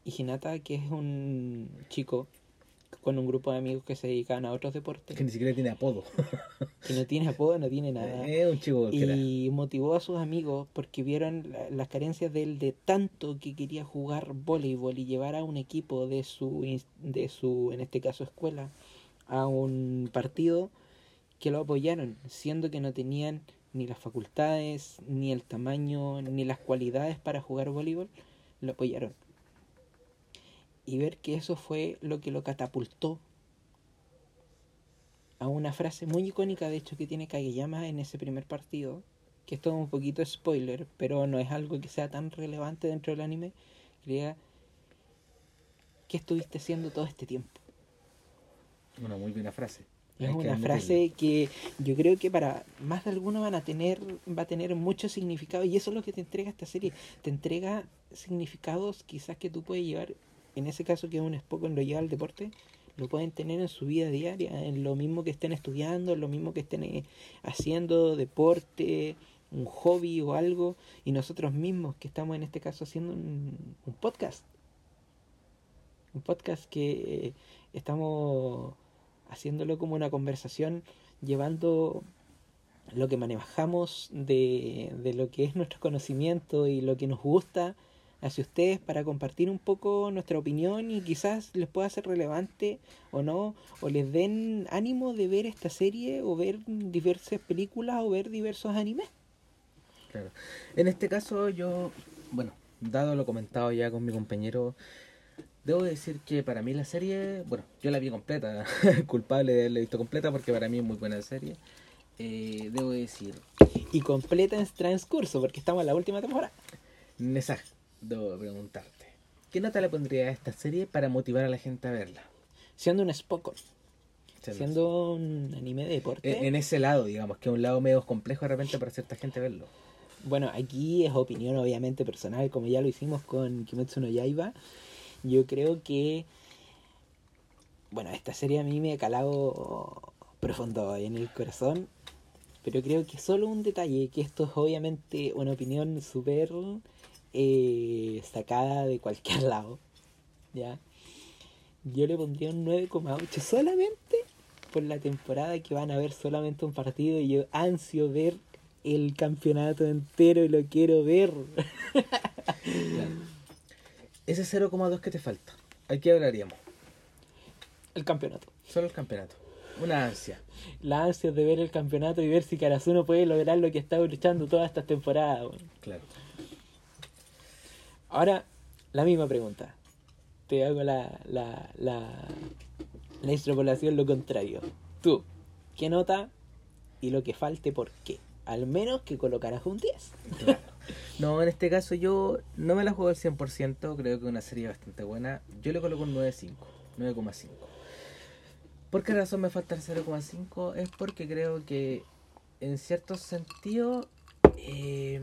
Speaker 1: Y Hinata, que es un chico con un grupo de amigos que se dedican a otros deportes,
Speaker 2: Que ni siquiera tiene apodo.
Speaker 1: que no tiene apodo, no tiene nada.
Speaker 2: es un chico.
Speaker 1: Y motivó a sus amigos porque vieron la- las carencias de él de tanto que quería jugar voleibol y llevar a un equipo de su, de su en este caso, escuela a un partido que lo apoyaron, siendo que no tenían ni las facultades, ni el tamaño, ni las cualidades para jugar voleibol, lo apoyaron. Y ver que eso fue lo que lo catapultó a una frase muy icónica, de hecho, que tiene Kageyama en ese primer partido, que es un poquito spoiler, pero no es algo que sea tan relevante dentro del anime, que ¿qué estuviste haciendo todo este tiempo?
Speaker 2: Una muy buena frase.
Speaker 1: Es
Speaker 2: Hay
Speaker 1: una frase que yo creo que para más de alguno van a tener, va a tener mucho significado y eso es lo que te entrega esta serie. Te entrega significados quizás que tú puedes llevar, en ese caso que es un Spock lo lleva al deporte, lo pueden tener en su vida diaria, en lo mismo que estén estudiando, en lo mismo que estén eh, haciendo deporte, un hobby o algo, y nosotros mismos que estamos en este caso haciendo un, un podcast. Un podcast que eh, estamos haciéndolo como una conversación, llevando lo que manejamos de, de lo que es nuestro conocimiento y lo que nos gusta hacia ustedes para compartir un poco nuestra opinión y quizás les pueda ser relevante o no, o les den ánimo de ver esta serie o ver diversas películas o ver diversos animes.
Speaker 2: Claro. En este caso yo, bueno, dado lo comentado ya con mi compañero, debo decir que para mí la serie, bueno, yo la vi completa, culpable de haberla visto completa porque para mí es muy buena serie. Eh, debo decir,
Speaker 1: Y completa en transcurso, porque estamos en la última temporada.
Speaker 2: Nesa, debo preguntarte, ¿qué nota le pondría a esta serie para motivar a la gente a verla?
Speaker 1: Siendo un Spokon,
Speaker 2: Siendo
Speaker 1: siendo un anime de deporte.
Speaker 2: En, en ese lado, digamos, que es un lado medio complejo de repente para cierta gente verlo.
Speaker 1: Bueno, aquí es opinión obviamente personal, como ya lo hicimos con Kimetsu no Yaiba. Yo creo que, bueno, esta serie a mí me ha calado profundo en el corazón, pero creo que solo un detalle, que esto es obviamente una opinión súper eh, sacada de cualquier lado, ¿ya? yo le pondría un 9,8 solamente por la temporada que van a ver solamente un partido y yo ansio ver el campeonato entero y lo quiero ver.
Speaker 2: Ese 0,2 que te falta. Aquí hablaríamos.
Speaker 1: El campeonato.
Speaker 2: Solo el campeonato. Una ansia.
Speaker 1: La ansia de ver el campeonato y ver si Karasuno puede lograr lo que estado luchando todas estas temporadas. weón.
Speaker 2: Claro.
Speaker 1: Ahora, la misma pregunta. Te hago la, la, la, la extrapolación lo contrario. Tú, ¿qué nota y lo que falte por qué? Al menos que colocarás un 10.
Speaker 2: Claro. No, en este caso yo no me la juego al 100%, creo que es una serie bastante buena. Yo le coloco un 9.5, 9,5. ¿Por qué razón me falta el 0,5? Es porque creo que en cierto sentido eh,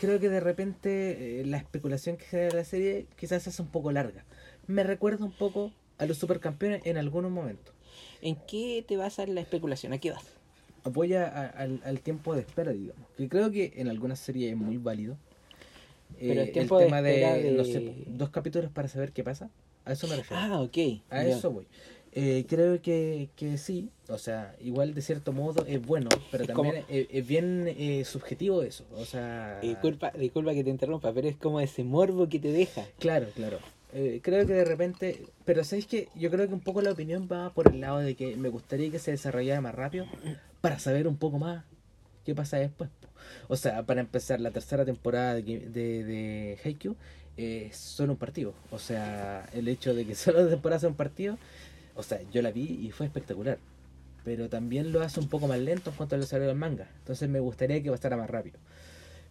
Speaker 2: creo que de repente eh, la especulación que genera la serie quizás se hace un poco larga. Me recuerda un poco a los supercampeones en algunos momentos.
Speaker 1: ¿En qué te basa la especulación? ¿A qué vas?
Speaker 2: Apoya a- al, al tiempo de espera, digamos. Que creo que en algunas series es muy válido.
Speaker 1: Pero el
Speaker 2: Eh,
Speaker 1: tiempo
Speaker 2: tema de,
Speaker 1: de-
Speaker 2: no sé, dos capítulos para saber qué pasa. A eso me refiero.
Speaker 1: Ah, ok.
Speaker 2: a eso voy. Eh, creo que, que sí, o sea, igual de cierto modo es bueno, pero
Speaker 1: Es
Speaker 2: también es, es bien eh, subjetivo eso. O sea,
Speaker 1: Disculpa, disculpa que te interrumpa, pero es como ese morbo que te deja.
Speaker 2: Claro, claro. Eh, creo que de repente, pero sabéis que yo creo que un poco la opinión va por el lado de que me gustaría que se desarrollara más rápido para saber un poco más qué pasa después. O sea, para empezar la tercera temporada de, de, de Haikyuu eh, solo un partido. O sea, el hecho de que solo la temporada sea un partido, o sea, yo la vi y fue espectacular. Pero también lo hace un poco más lento en cuanto al desarrollo del manga. Entonces me gustaría que pasara más rápido.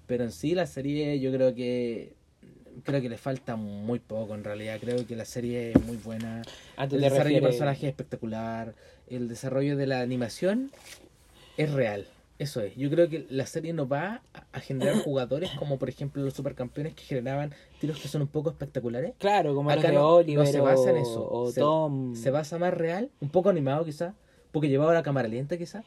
Speaker 2: Pero en sí la serie yo creo que creo que le falta muy poco en realidad. Creo que la serie es muy buena.
Speaker 1: Ah,
Speaker 2: El desarrollo de personajes es espectacular. El desarrollo de la animación es real. Eso es. Yo creo que la serie no va a- generar jugadores como por ejemplo los supercampeones que generaban tiros que son un poco espectaculares.
Speaker 1: Claro, como los
Speaker 2: Acá
Speaker 1: de
Speaker 2: no-
Speaker 1: Oliver
Speaker 2: no se basa en
Speaker 1: o-
Speaker 2: eso.
Speaker 1: o
Speaker 2: Se-
Speaker 1: Tom.
Speaker 2: Se basa más real, un poco animado quizá, porque llevaba la cámara lenta quizá,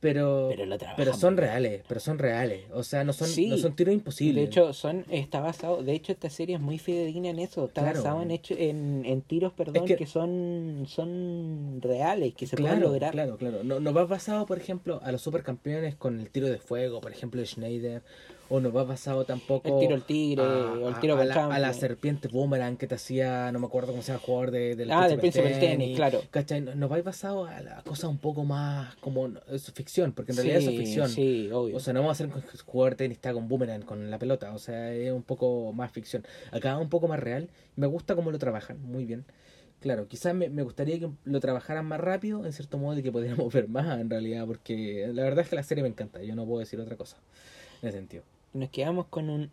Speaker 2: pero
Speaker 1: Pero
Speaker 2: son reales, pero son reales. O sea, no son,
Speaker 1: Sí.
Speaker 2: no son tiros imposibles.
Speaker 1: De hecho, son, está basado, de hecho esta serie es muy fidedigna en eso, está
Speaker 2: Claro.
Speaker 1: basado en hecho, en, en tiros, perdón,
Speaker 2: que-
Speaker 1: que, son, son reales, que se
Speaker 2: claro,
Speaker 1: pueden lograr.
Speaker 2: Claro, claro. No, no va basado, por ejemplo, a los supercampeones con el tiro de fuego, por ejemplo, de Schneider, o no va basado tampoco
Speaker 1: El tiro al tigre, o el tiro
Speaker 2: a- a la, a la serpiente boomerang que te hacía, no me acuerdo cómo se llama el jugador de, del
Speaker 1: Ah, del príncipe del tenis, claro.
Speaker 2: ¿Cachai? No, no va basado a la cosa un poco más como es ficción, porque en realidad eso es
Speaker 1: Sí,
Speaker 2: ficción.
Speaker 1: Sí, obvio.
Speaker 2: O sea, no vamos a hacer el jugador de tenis está con boomerang, con la pelota. O sea, es un poco más ficción. Acá un poco más real. Me gusta cómo lo trabajan, muy bien. Claro, quizás me, me gustaría que lo trabajaran más rápido, en cierto modo, y que pudiéramos ver más en realidad, porque la verdad es que la serie me encanta. Yo no puedo decir otra cosa en ese sentido.
Speaker 1: Nos quedamos con un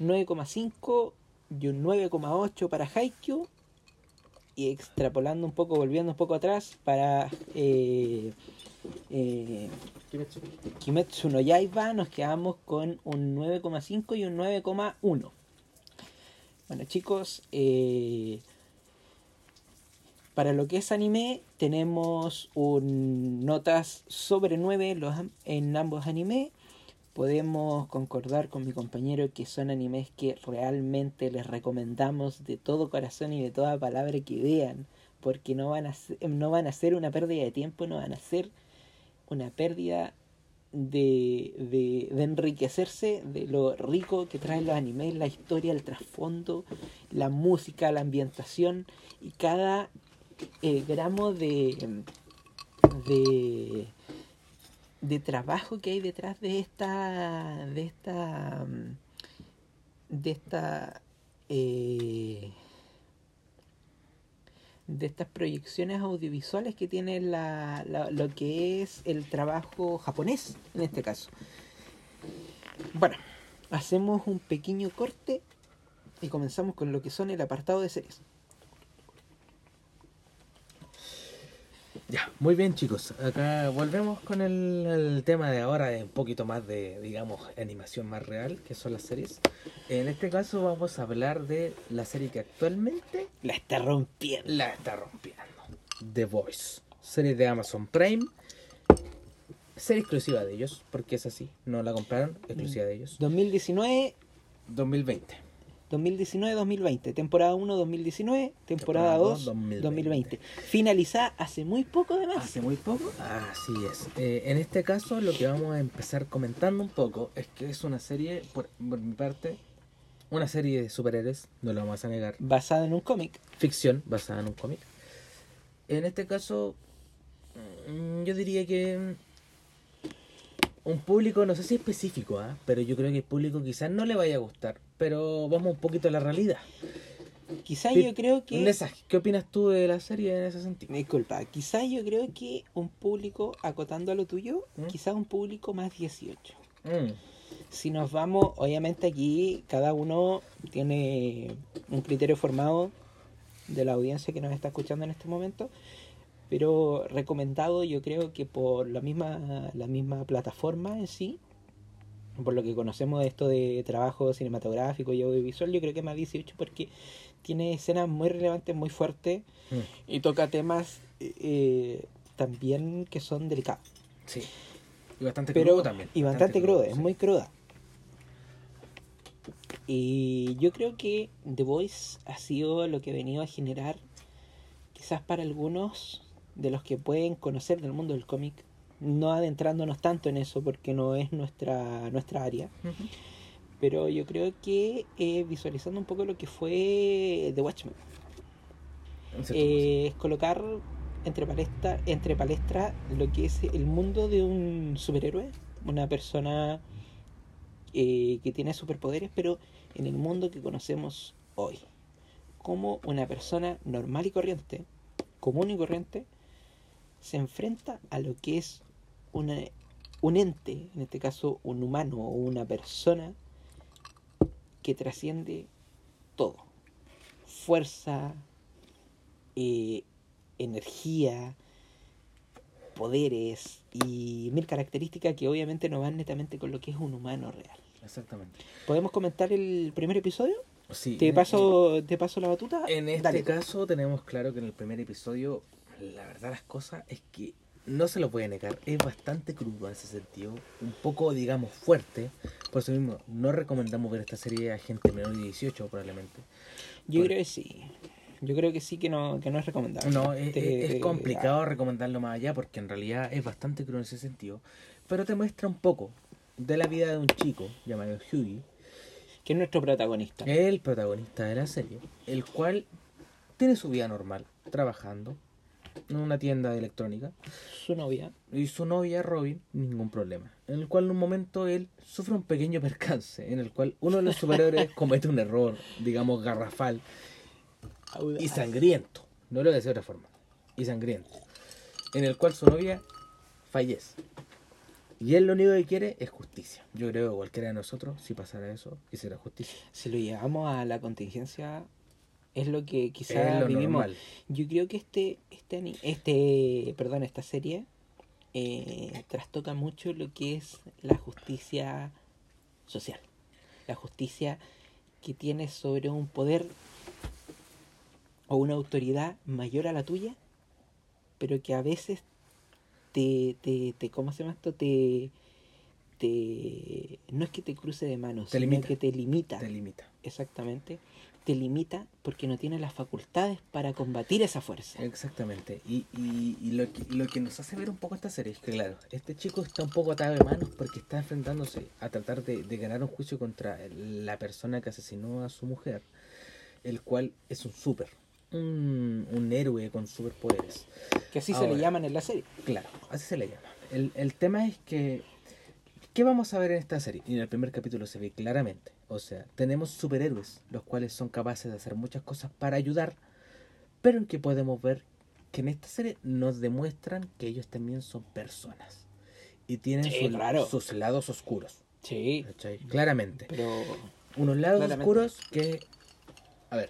Speaker 1: 9,5 y un 9,8 para Haikyuu. Y extrapolando un poco, volviendo un poco atrás, para eh, eh, Kimetsu no Yaiba nos quedamos con un 9,5 y un 9,1. Bueno chicos, eh, para lo que es anime tenemos un notas sobre 9 en, los am- en ambos animes. Podemos concordar con mi compañero que son animes que realmente les recomendamos de todo corazón y de toda palabra que vean, porque no van a ser, no van a ser una pérdida de tiempo, no van a ser una pérdida de, de, enriquecerse de lo rico que traen los animes, la historia, el trasfondo, la música, la ambientación y cada eh, gramo de, de de trabajo que hay detrás de esta de esta mm, de esta eh, de estas proyecciones audiovisuales que tiene la, la- lo que es el trabajo japonés en este caso. Bueno hacemos un pequeño corte y comenzamos con lo que son el apartado de series
Speaker 2: Ya, muy bien chicos. Acá volvemos con el, el tema de ahora, un poquito más de, digamos, animación más real, que son las series. En este caso vamos a hablar de la serie que actualmente
Speaker 1: la está rompiendo
Speaker 2: la está rompiendo. The Voice. Serie de Amazon Prime. Serie exclusiva de ellos, porque es así. No la compraron, exclusiva de ellos.
Speaker 1: 2019
Speaker 2: 2020.
Speaker 1: 2019-2020. Temporada 1 2019, temporada,
Speaker 2: Temporada
Speaker 1: 2
Speaker 2: dos, 2020.
Speaker 1: 2020. Finalizada hace muy poco además.
Speaker 2: Hace muy poco. Así es. Eh, en este caso, lo que vamos a empezar comentando un poco es que es una serie, por, por mi parte, una serie de superhéroes, no lo vamos a negar.
Speaker 1: Basada en un cómic.
Speaker 2: Ficción basada en un cómic. En este caso, mm, yo diría que un público, no sé si específico, ¿ah? pero yo creo que el público quizás no le vaya a gustar. Pero vamos un poquito a la realidad.
Speaker 1: Quizá
Speaker 2: Pi-
Speaker 1: yo creo que...
Speaker 2: Nessa, ¿qué opinas tú de la serie en ese sentido?
Speaker 1: Disculpa, quizá yo creo que un público, acotando a lo tuyo,
Speaker 2: ¿Mm?
Speaker 1: quizá un público más 18.
Speaker 2: Mm,
Speaker 1: Si nos vamos, obviamente aquí cada uno tiene un criterio formado de la audiencia que nos está escuchando en este momento, pero recomendado yo creo que por la misma, la misma plataforma en sí, por lo que conocemos de esto de trabajo cinematográfico y audiovisual, yo creo que más 18 porque tiene escenas muy relevantes, muy fuertes
Speaker 2: mm.
Speaker 1: y toca temas eh, también que son delicados.
Speaker 2: Sí. Y bastante
Speaker 1: Pero,
Speaker 2: crudo también.
Speaker 1: y bastante cruda, es
Speaker 2: sí.
Speaker 1: muy cruda. Y yo creo que The Voice ha sido lo que ha venido a generar, quizás para algunos de los que pueden conocer del mundo del cómic, no adentrándonos tanto en eso porque no es nuestra, nuestra área, pero yo creo que eh, visualizando un poco lo que fue The Watchmen, eh, es colocar entre palestra, entre palestra lo que es el mundo de un superhéroe, una persona eh, que tiene superpoderes, pero en el mundo que conocemos hoy. Como una persona normal y corriente, común y corriente, se enfrenta a lo que es una, un ente, en este caso un humano o una persona que trasciende todo. Fuerza, eh, energía, poderes y mil características que obviamente no van netamente con lo que es un humano real.
Speaker 2: Exactamente.
Speaker 1: ¿Podemos comentar el primer episodio?
Speaker 2: Sí,
Speaker 1: ¿Te
Speaker 2: en-
Speaker 1: paso, te paso la batuta?
Speaker 2: En este
Speaker 1: Dale.
Speaker 2: caso tenemos claro que en el primer episodio, la verdad las cosas es que no se lo puede negar, es bastante crudo en ese sentido, un poco digamos fuerte, por eso mismo no recomendamos ver esta serie a gente menor de 18 probablemente.
Speaker 1: Yo
Speaker 2: Por-
Speaker 1: creo que sí. Yo creo que sí que no, que no es recomendable.
Speaker 2: No, es,
Speaker 1: Te-
Speaker 2: es- es complicado recomendarlo más allá porque en realidad es bastante crudo en ese sentido, pero te muestra un poco de la vida de un chico llamado Hughie,
Speaker 1: Que es nuestro protagonista.
Speaker 2: el protagonista de la serie, el cual tiene su vida normal, trabajando en una tienda de electrónica,
Speaker 1: Su novia.
Speaker 2: y su novia Robin, ningún problema. En el cual en un momento él sufre un pequeño percance, en el cual uno de los superhéroes comete un error, digamos, garrafal y sangriento, no lo voy a decir de otra forma, y sangriento, en el cual su novia fallece. Y él lo único que quiere es justicia. Yo creo que cualquiera de nosotros, si pasara eso, quisiera justicia.
Speaker 1: Si lo llevamos a la contingencia, es lo que quizás
Speaker 2: lo
Speaker 1: vivimos.
Speaker 2: normal.
Speaker 1: Yo creo que este, este, este, perdón, esta serie eh, trastoca mucho lo que es la justicia social, la justicia que tienes sobre un poder o una autoridad mayor a la tuya, pero que a veces te, te, te ¿cómo se llama esto? Te, te, no es que te cruce de manos,
Speaker 2: Te
Speaker 1: sino
Speaker 2: limita.
Speaker 1: que te limita,
Speaker 2: Te limita.
Speaker 1: exactamente, te limita porque no tiene las facultades para combatir esa fuerza.
Speaker 2: Exactamente. Y, y, y lo, que, lo que nos hace ver un poco esta serie es que, claro, este chico está un poco atado de manos porque está enfrentándose a tratar de, de ganar un juicio contra la persona que asesinó a su mujer, el cual es un súper, un, un héroe con superpoderes.
Speaker 1: Que así se le llaman en la serie.
Speaker 2: Claro, así se le llama. El, el tema es que, ¿qué vamos a ver en esta serie? Y en el primer capítulo se ve claramente. O sea, tenemos superhéroes, los cuales son capaces de hacer muchas cosas para ayudar, pero en que podemos ver que en esta serie nos demuestran que ellos también son personas. Y tienen
Speaker 1: Sí,
Speaker 2: su-
Speaker 1: claro.
Speaker 2: sus lados oscuros.
Speaker 1: Sí,
Speaker 2: ¿cachai? Claramente.
Speaker 1: pero
Speaker 2: Unos lados
Speaker 1: Claramente.
Speaker 2: oscuros que, a ver,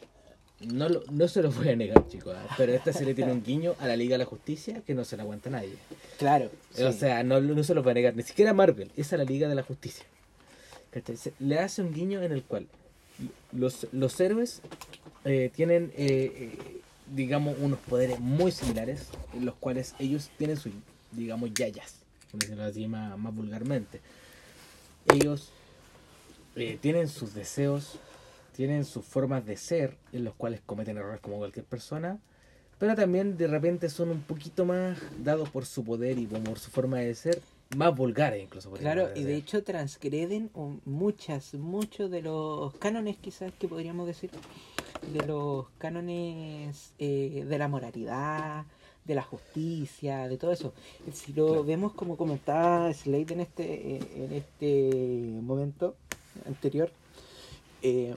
Speaker 2: no, lo- no se los voy a negar, chicos, ¿ah? pero esta serie tiene un guiño a la Liga de la Justicia que no se la aguanta nadie.
Speaker 1: claro.
Speaker 2: O sea, no, no se lo va a negar, ni siquiera Marvel, es a la Liga de la Justicia. Le hace un guiño en el cual los, los héroes eh, tienen, eh, eh, digamos, unos poderes muy similares, en los cuales ellos tienen sus, digamos, yayas, por decirlo así más, más vulgarmente. Ellos eh, tienen sus deseos, tienen sus formas de ser, en los cuales cometen errores como cualquier persona, pero también de repente son un poquito más dados por su poder y por su forma de ser, más vulgares incluso.
Speaker 1: Claro, y de hecho transgreden muchas, muchos de los cánones quizás que podríamos decir, de los cánones eh, de la moralidad, de la justicia, de todo eso. Si lo
Speaker 2: Claro.
Speaker 1: vemos como comentaba Slade en este, eh, en este momento anterior, eh,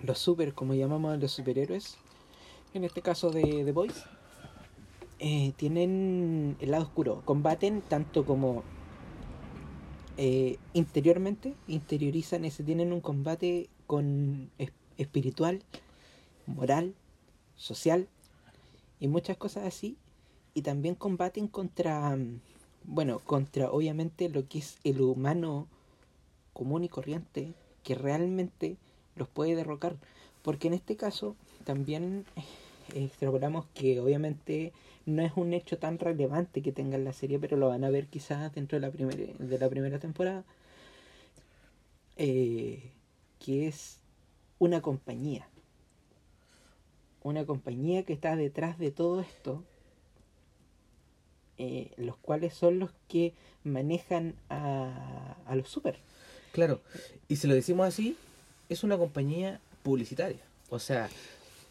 Speaker 1: los super, como llamamos a los superhéroes, en este caso de The Boys, eh, tienen el lado oscuro. Combaten tanto como eh, interiormente, interiorizan ese, tienen un combate con es- espiritual, moral, social y muchas cosas así. Y también combaten contra, bueno, contra obviamente lo que es el humano común y corriente que realmente los puede derrocar. Porque en este caso también eh, extrapolamos que obviamente no es un hecho tan relevante que tenga en la serie, pero lo van a ver quizás dentro de la primera, de la primera temporada. eh, que es una compañía. Una compañía que está detrás de todo esto. eh, los cuales son los que manejan a, a los super.
Speaker 2: Claro, y si lo decimos así, es una compañía publicitaria. O sea,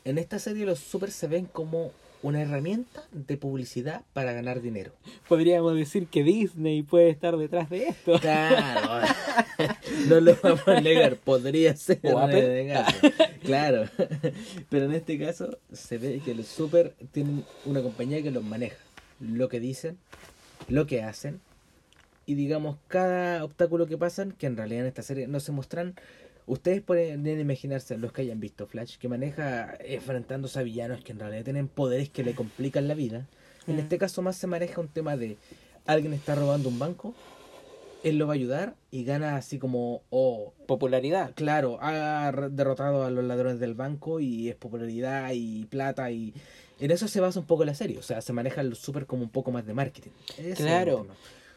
Speaker 2: en esta serie los super se ven como una herramienta de publicidad para ganar dinero.
Speaker 1: Podríamos decir que Disney puede estar detrás de esto.
Speaker 2: Claro, no lo vamos a negar, podría ser. Claro, pero en este caso se ve que los super tienen una compañía que los maneja. Lo que dicen, lo que hacen y digamos cada obstáculo que pasan, que en realidad en esta serie no se muestran. Ustedes pueden imaginarse, los que hayan visto Flash, que maneja enfrentándose a villanos que en realidad tienen poderes que le complican la vida. En
Speaker 1: Mm.
Speaker 2: este caso más se maneja un tema de alguien está robando un banco, él lo va a ayudar y gana así como, oh,
Speaker 1: Popularidad.
Speaker 2: claro, ha derrotado a los ladrones del banco y es popularidad y plata y en eso se basa un poco la serie, o sea, se maneja el super como un poco más de marketing. Ese
Speaker 1: Claro.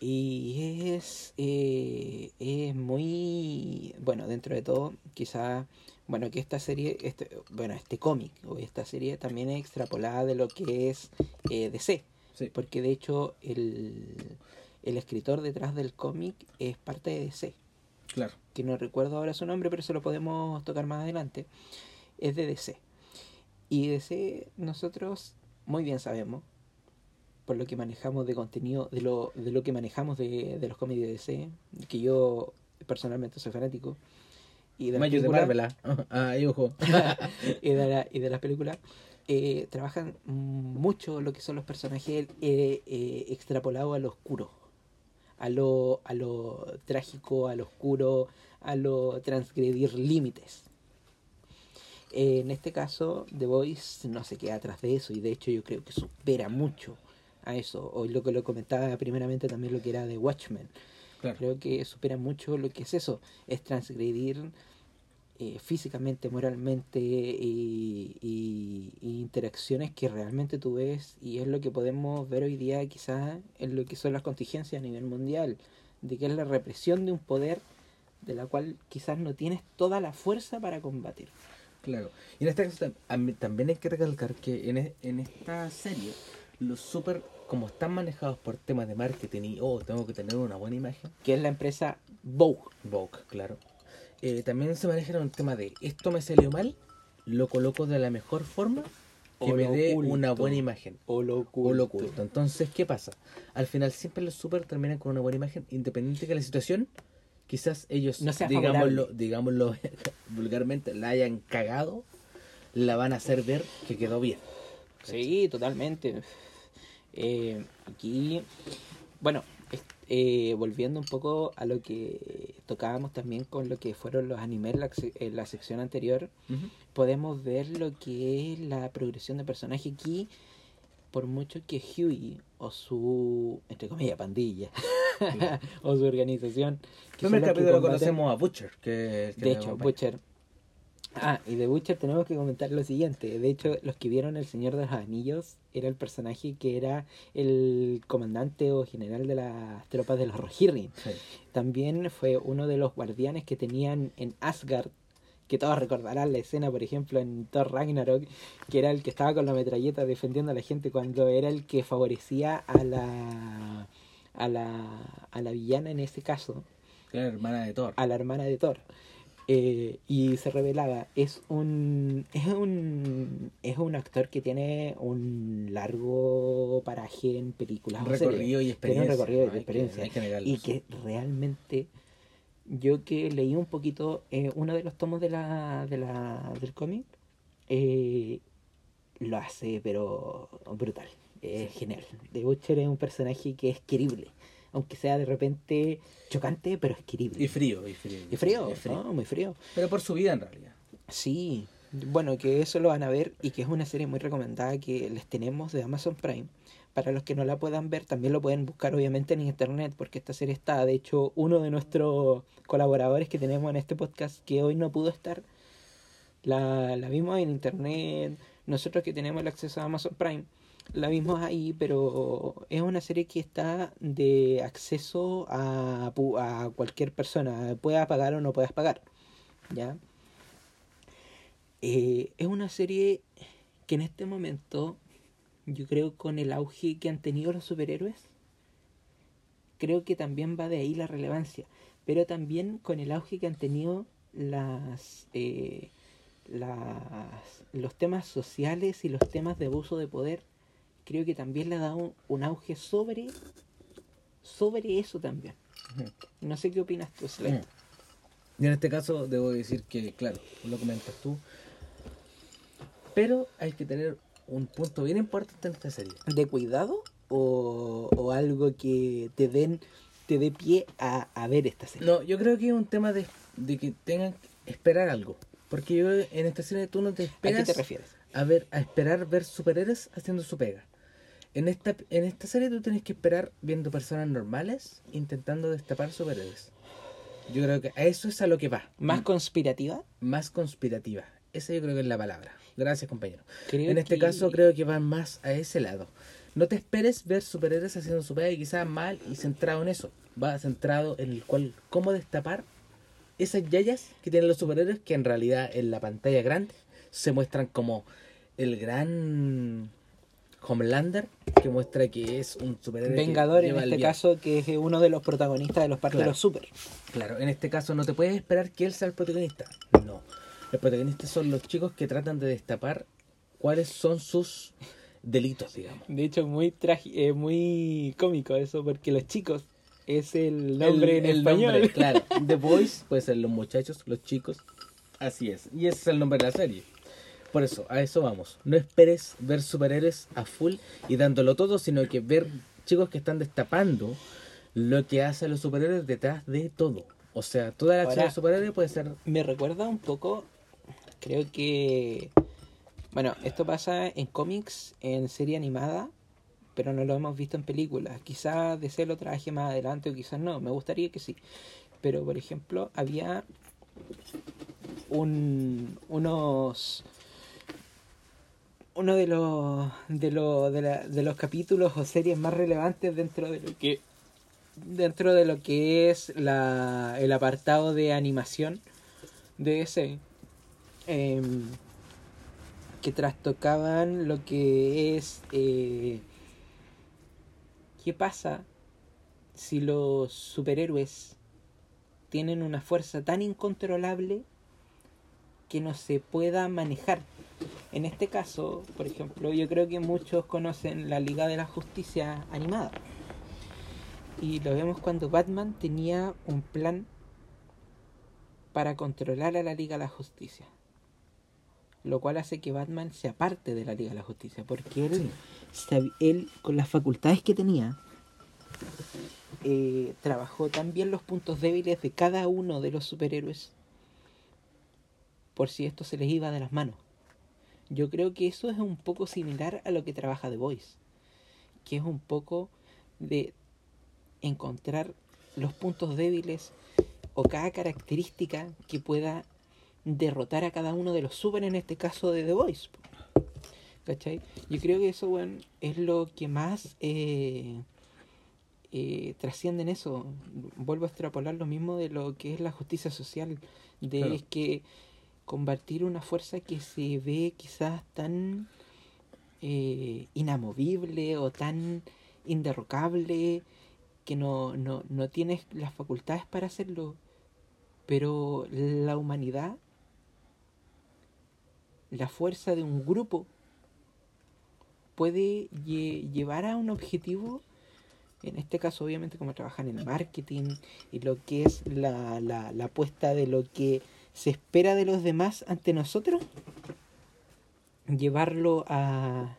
Speaker 1: Y es, eh, es muy, bueno, dentro de todo, quizá, bueno, que esta serie, este, bueno, este cómic o esta serie también es extrapolada de lo que es eh, DC,
Speaker 2: Sí.
Speaker 1: porque de hecho el, el escritor detrás del cómic es parte de DC,
Speaker 2: Claro.
Speaker 1: que no recuerdo ahora su nombre, pero se lo podemos tocar más adelante, es de DC. Y DC nosotros muy bien sabemos, por lo que manejamos de contenido, de lo, de lo que manejamos de, de los cómics de DC, que yo personalmente soy fanático, y de las
Speaker 2: de
Speaker 1: películas-
Speaker 2: ah, ahí ojo.
Speaker 1: y de, la- y de las películas, eh, trabajan mucho lo que son los personajes eh, eh, extrapolados a lo oscuro, a lo, a lo trágico, a lo oscuro, a lo transgredir límites. En este caso, The Voice no se queda atrás de eso y de hecho yo creo que supera mucho a eso. O lo que lo comentaba primeramente también lo que era de Watchmen.
Speaker 2: Claro.
Speaker 1: Creo que supera mucho lo que es eso, es transgredir eh, físicamente, moralmente y, y- y interacciones que realmente tú ves y es lo que podemos ver hoy día quizás en lo que son las contingencias a nivel mundial, de que es la represión de un poder de la cual quizás no tienes toda la fuerza para combatir.
Speaker 2: Claro. Y en este caso también hay que recalcar que en, e- en esta serie, los super, como están manejados por temas de marketing y, oh, tengo que tener una buena imagen,
Speaker 1: Que es la empresa Vogue.
Speaker 2: Vogue, claro. eh, también se maneja en un tema de, esto me salió mal, lo coloco de la mejor forma que
Speaker 1: O
Speaker 2: me dé
Speaker 1: oculto.
Speaker 2: una buena imagen.
Speaker 1: O lo
Speaker 2: O lo oculto. Entonces, ¿qué pasa? Al final siempre los super terminan con una buena imagen, independiente que la situación, quizás ellos,
Speaker 1: No
Speaker 2: digámoslo, digámoslo vulgarmente, la hayan cagado, la van a hacer ver que quedó bien.
Speaker 1: Sí, totalmente. Eh, aquí, bueno, eh, volviendo un poco a lo que tocábamos también con lo que fueron los animes en la, en la sección anterior, podemos ver lo que es la progresión de personaje aquí, por mucho que Huey o su, entre comillas, pandilla, o su organización, que
Speaker 2: En el capítulo conocemos a Butcher, que, que
Speaker 1: de hecho. Butcher. Ah, y de Butcher tenemos que comentar lo siguiente. De hecho, los que vieron El Señor de los Anillos era el personaje que era el comandante o general de las tropas de los Rohirrim.
Speaker 2: Sí.
Speaker 1: También fue uno de los guardianes que tenían en Asgard, que todos recordarán la escena, por ejemplo, en Thor Ragnarok, que era el que estaba con la metralleta defendiendo a la gente cuando era el que favorecía a la a la, a la villana en ese caso,
Speaker 2: La hermana de Thor.
Speaker 1: a la hermana de Thor. Eh, y se revelaba, es un, es un es un actor que tiene un largo paraje en películas.
Speaker 2: Un
Speaker 1: o series.
Speaker 2: recorrido y
Speaker 1: Tiene
Speaker 2: experiencia.
Speaker 1: un recorrido
Speaker 2: ¿no?
Speaker 1: y
Speaker 2: Hay que-
Speaker 1: y que realmente yo que leí un poquito eh, uno de los tomos de la, de la del cómic eh, lo hace pero brutal es genial The Butcher es un personaje que es querible aunque sea de repente chocante pero es querible
Speaker 2: Y frío, y frío.
Speaker 1: y frío,
Speaker 2: Es frío.
Speaker 1: ¿no? muy frío
Speaker 2: Pero por su vida en realidad.
Speaker 1: Sí, bueno, que eso lo van a ver y que es una serie muy recomendada que les tenemos de Amazon Prime. Para los que no la puedan ver, también lo pueden buscar obviamente en internet, porque esta serie está, de hecho, uno de nuestros colaboradores que tenemos en este podcast que hoy no pudo estar, la, la vimos en internet, nosotros que tenemos el acceso a Amazon Prime, la vimos ahí, pero es una serie que está de acceso a, a cualquier persona, puedas pagar o no puedas pagar, ¿ya? Eh, es una serie que en este momento, yo creo con el auge que han tenido los superhéroes, creo que también va de ahí la relevancia, pero también con el auge que han tenido las, eh, las los temas sociales y los temas de abuso de poder, creo que también le ha dado un, un auge sobre sobre eso también. No sé qué opinas tú, Slade.
Speaker 2: Y en este caso debo decir que, claro, lo comentas tú. Pero hay que tener un punto bien importante en esta serie.
Speaker 1: de cuidado o, o algo que te den te dé pie a, a ver esta serie.
Speaker 2: No, yo creo que es un tema de, de que tengan que esperar algo. Porque yo en esta serie tú no te
Speaker 1: ¿A qué
Speaker 2: esperas
Speaker 1: te refieres?
Speaker 2: a ver, a esperar ver superhéroes haciendo su pega. En esta, en esta serie tú tienes que esperar viendo personas normales intentando destapar superhéroes. Yo creo que a eso es a lo que va.
Speaker 1: ¿Más conspirativa?
Speaker 2: Más conspirativa. Esa yo creo que es la palabra. Gracias, compañero.
Speaker 1: Creo
Speaker 2: en este
Speaker 1: que-
Speaker 2: caso creo que va más a ese lado. No te esperes ver superhéroes haciendo su pega y quizás mal y centrado en eso. Va centrado en el cual cómo destapar esas yayas que tienen los superhéroes que en realidad en la pantalla grande se muestran como el gran Homelander que muestra que es un superhéroe
Speaker 1: Vengador en este caso, que es uno de los protagonistas de los
Speaker 2: Claro.
Speaker 1: los super.
Speaker 2: Claro, en este caso no te puedes esperar que él sea el protagonista. No. Los protagonistas son los chicos que tratan de destapar cuáles son sus delitos, digamos.
Speaker 1: De hecho, muy eh, muy cómico eso, porque los chicos es el nombre
Speaker 2: El-
Speaker 1: en
Speaker 2: el
Speaker 1: español.
Speaker 2: nombre, claro. The Boys puede ser los muchachos, los chicos. Así es. Y ese es el nombre de la serie. Por eso, a eso vamos. No esperes ver superhéroes a full y dándolo todo, sino que ver chicos que están destapando lo que hacen los superhéroes detrás de todo. O sea, toda la acción de superhéroes puede ser
Speaker 1: Me recuerda un poco, creo que... Bueno, esto pasa en cómics, en serie animada, pero no lo hemos visto en películas. Quizás DC lo traje más adelante o quizás no, me gustaría que sí. Pero, por ejemplo, había un, unos... Uno de los, de, los, de, la- de los capítulos o series más relevantes dentro de lo que dentro de lo que es la, el apartado de animación de ese em, que trastocaban lo que es eh, qué pasa si los superhéroes tienen una fuerza tan incontrolable que no se pueda manejar en este caso por ejemplo yo creo que muchos conocen la Liga de la Justicia animada y lo vemos cuando Batman tenía un plan para controlar a la Liga de la Justicia. Lo cual hace que Batman se aparte de la Liga de la Justicia. Porque él, con las facultades que tenía, eh, trabajó tan bien los puntos débiles de cada uno de los superhéroes por si esto se les iba de las manos. Yo creo que eso es un poco similar a lo que trabaja The Voice. Que es un poco de encontrar los puntos débiles o cada característica que pueda derrotar a cada uno de los super en este caso de The Voice. ¿Cachai? Yo creo que eso, bueno, es lo que más eh, eh, trasciende en eso. Vuelvo a extrapolar lo mismo de lo que es la justicia social. De
Speaker 2: Claro.
Speaker 1: es que combatir una fuerza que se ve quizás tan eh, inamovible o tan inderrocable que no, no, no tienes las facultades para hacerlo. Pero la humanidad, la fuerza de un grupo, puede llevar a un objetivo, en este caso obviamente como trabajan en marketing y lo que es la, la, la apuesta de lo que se espera de los demás ante nosotros, llevarlo a,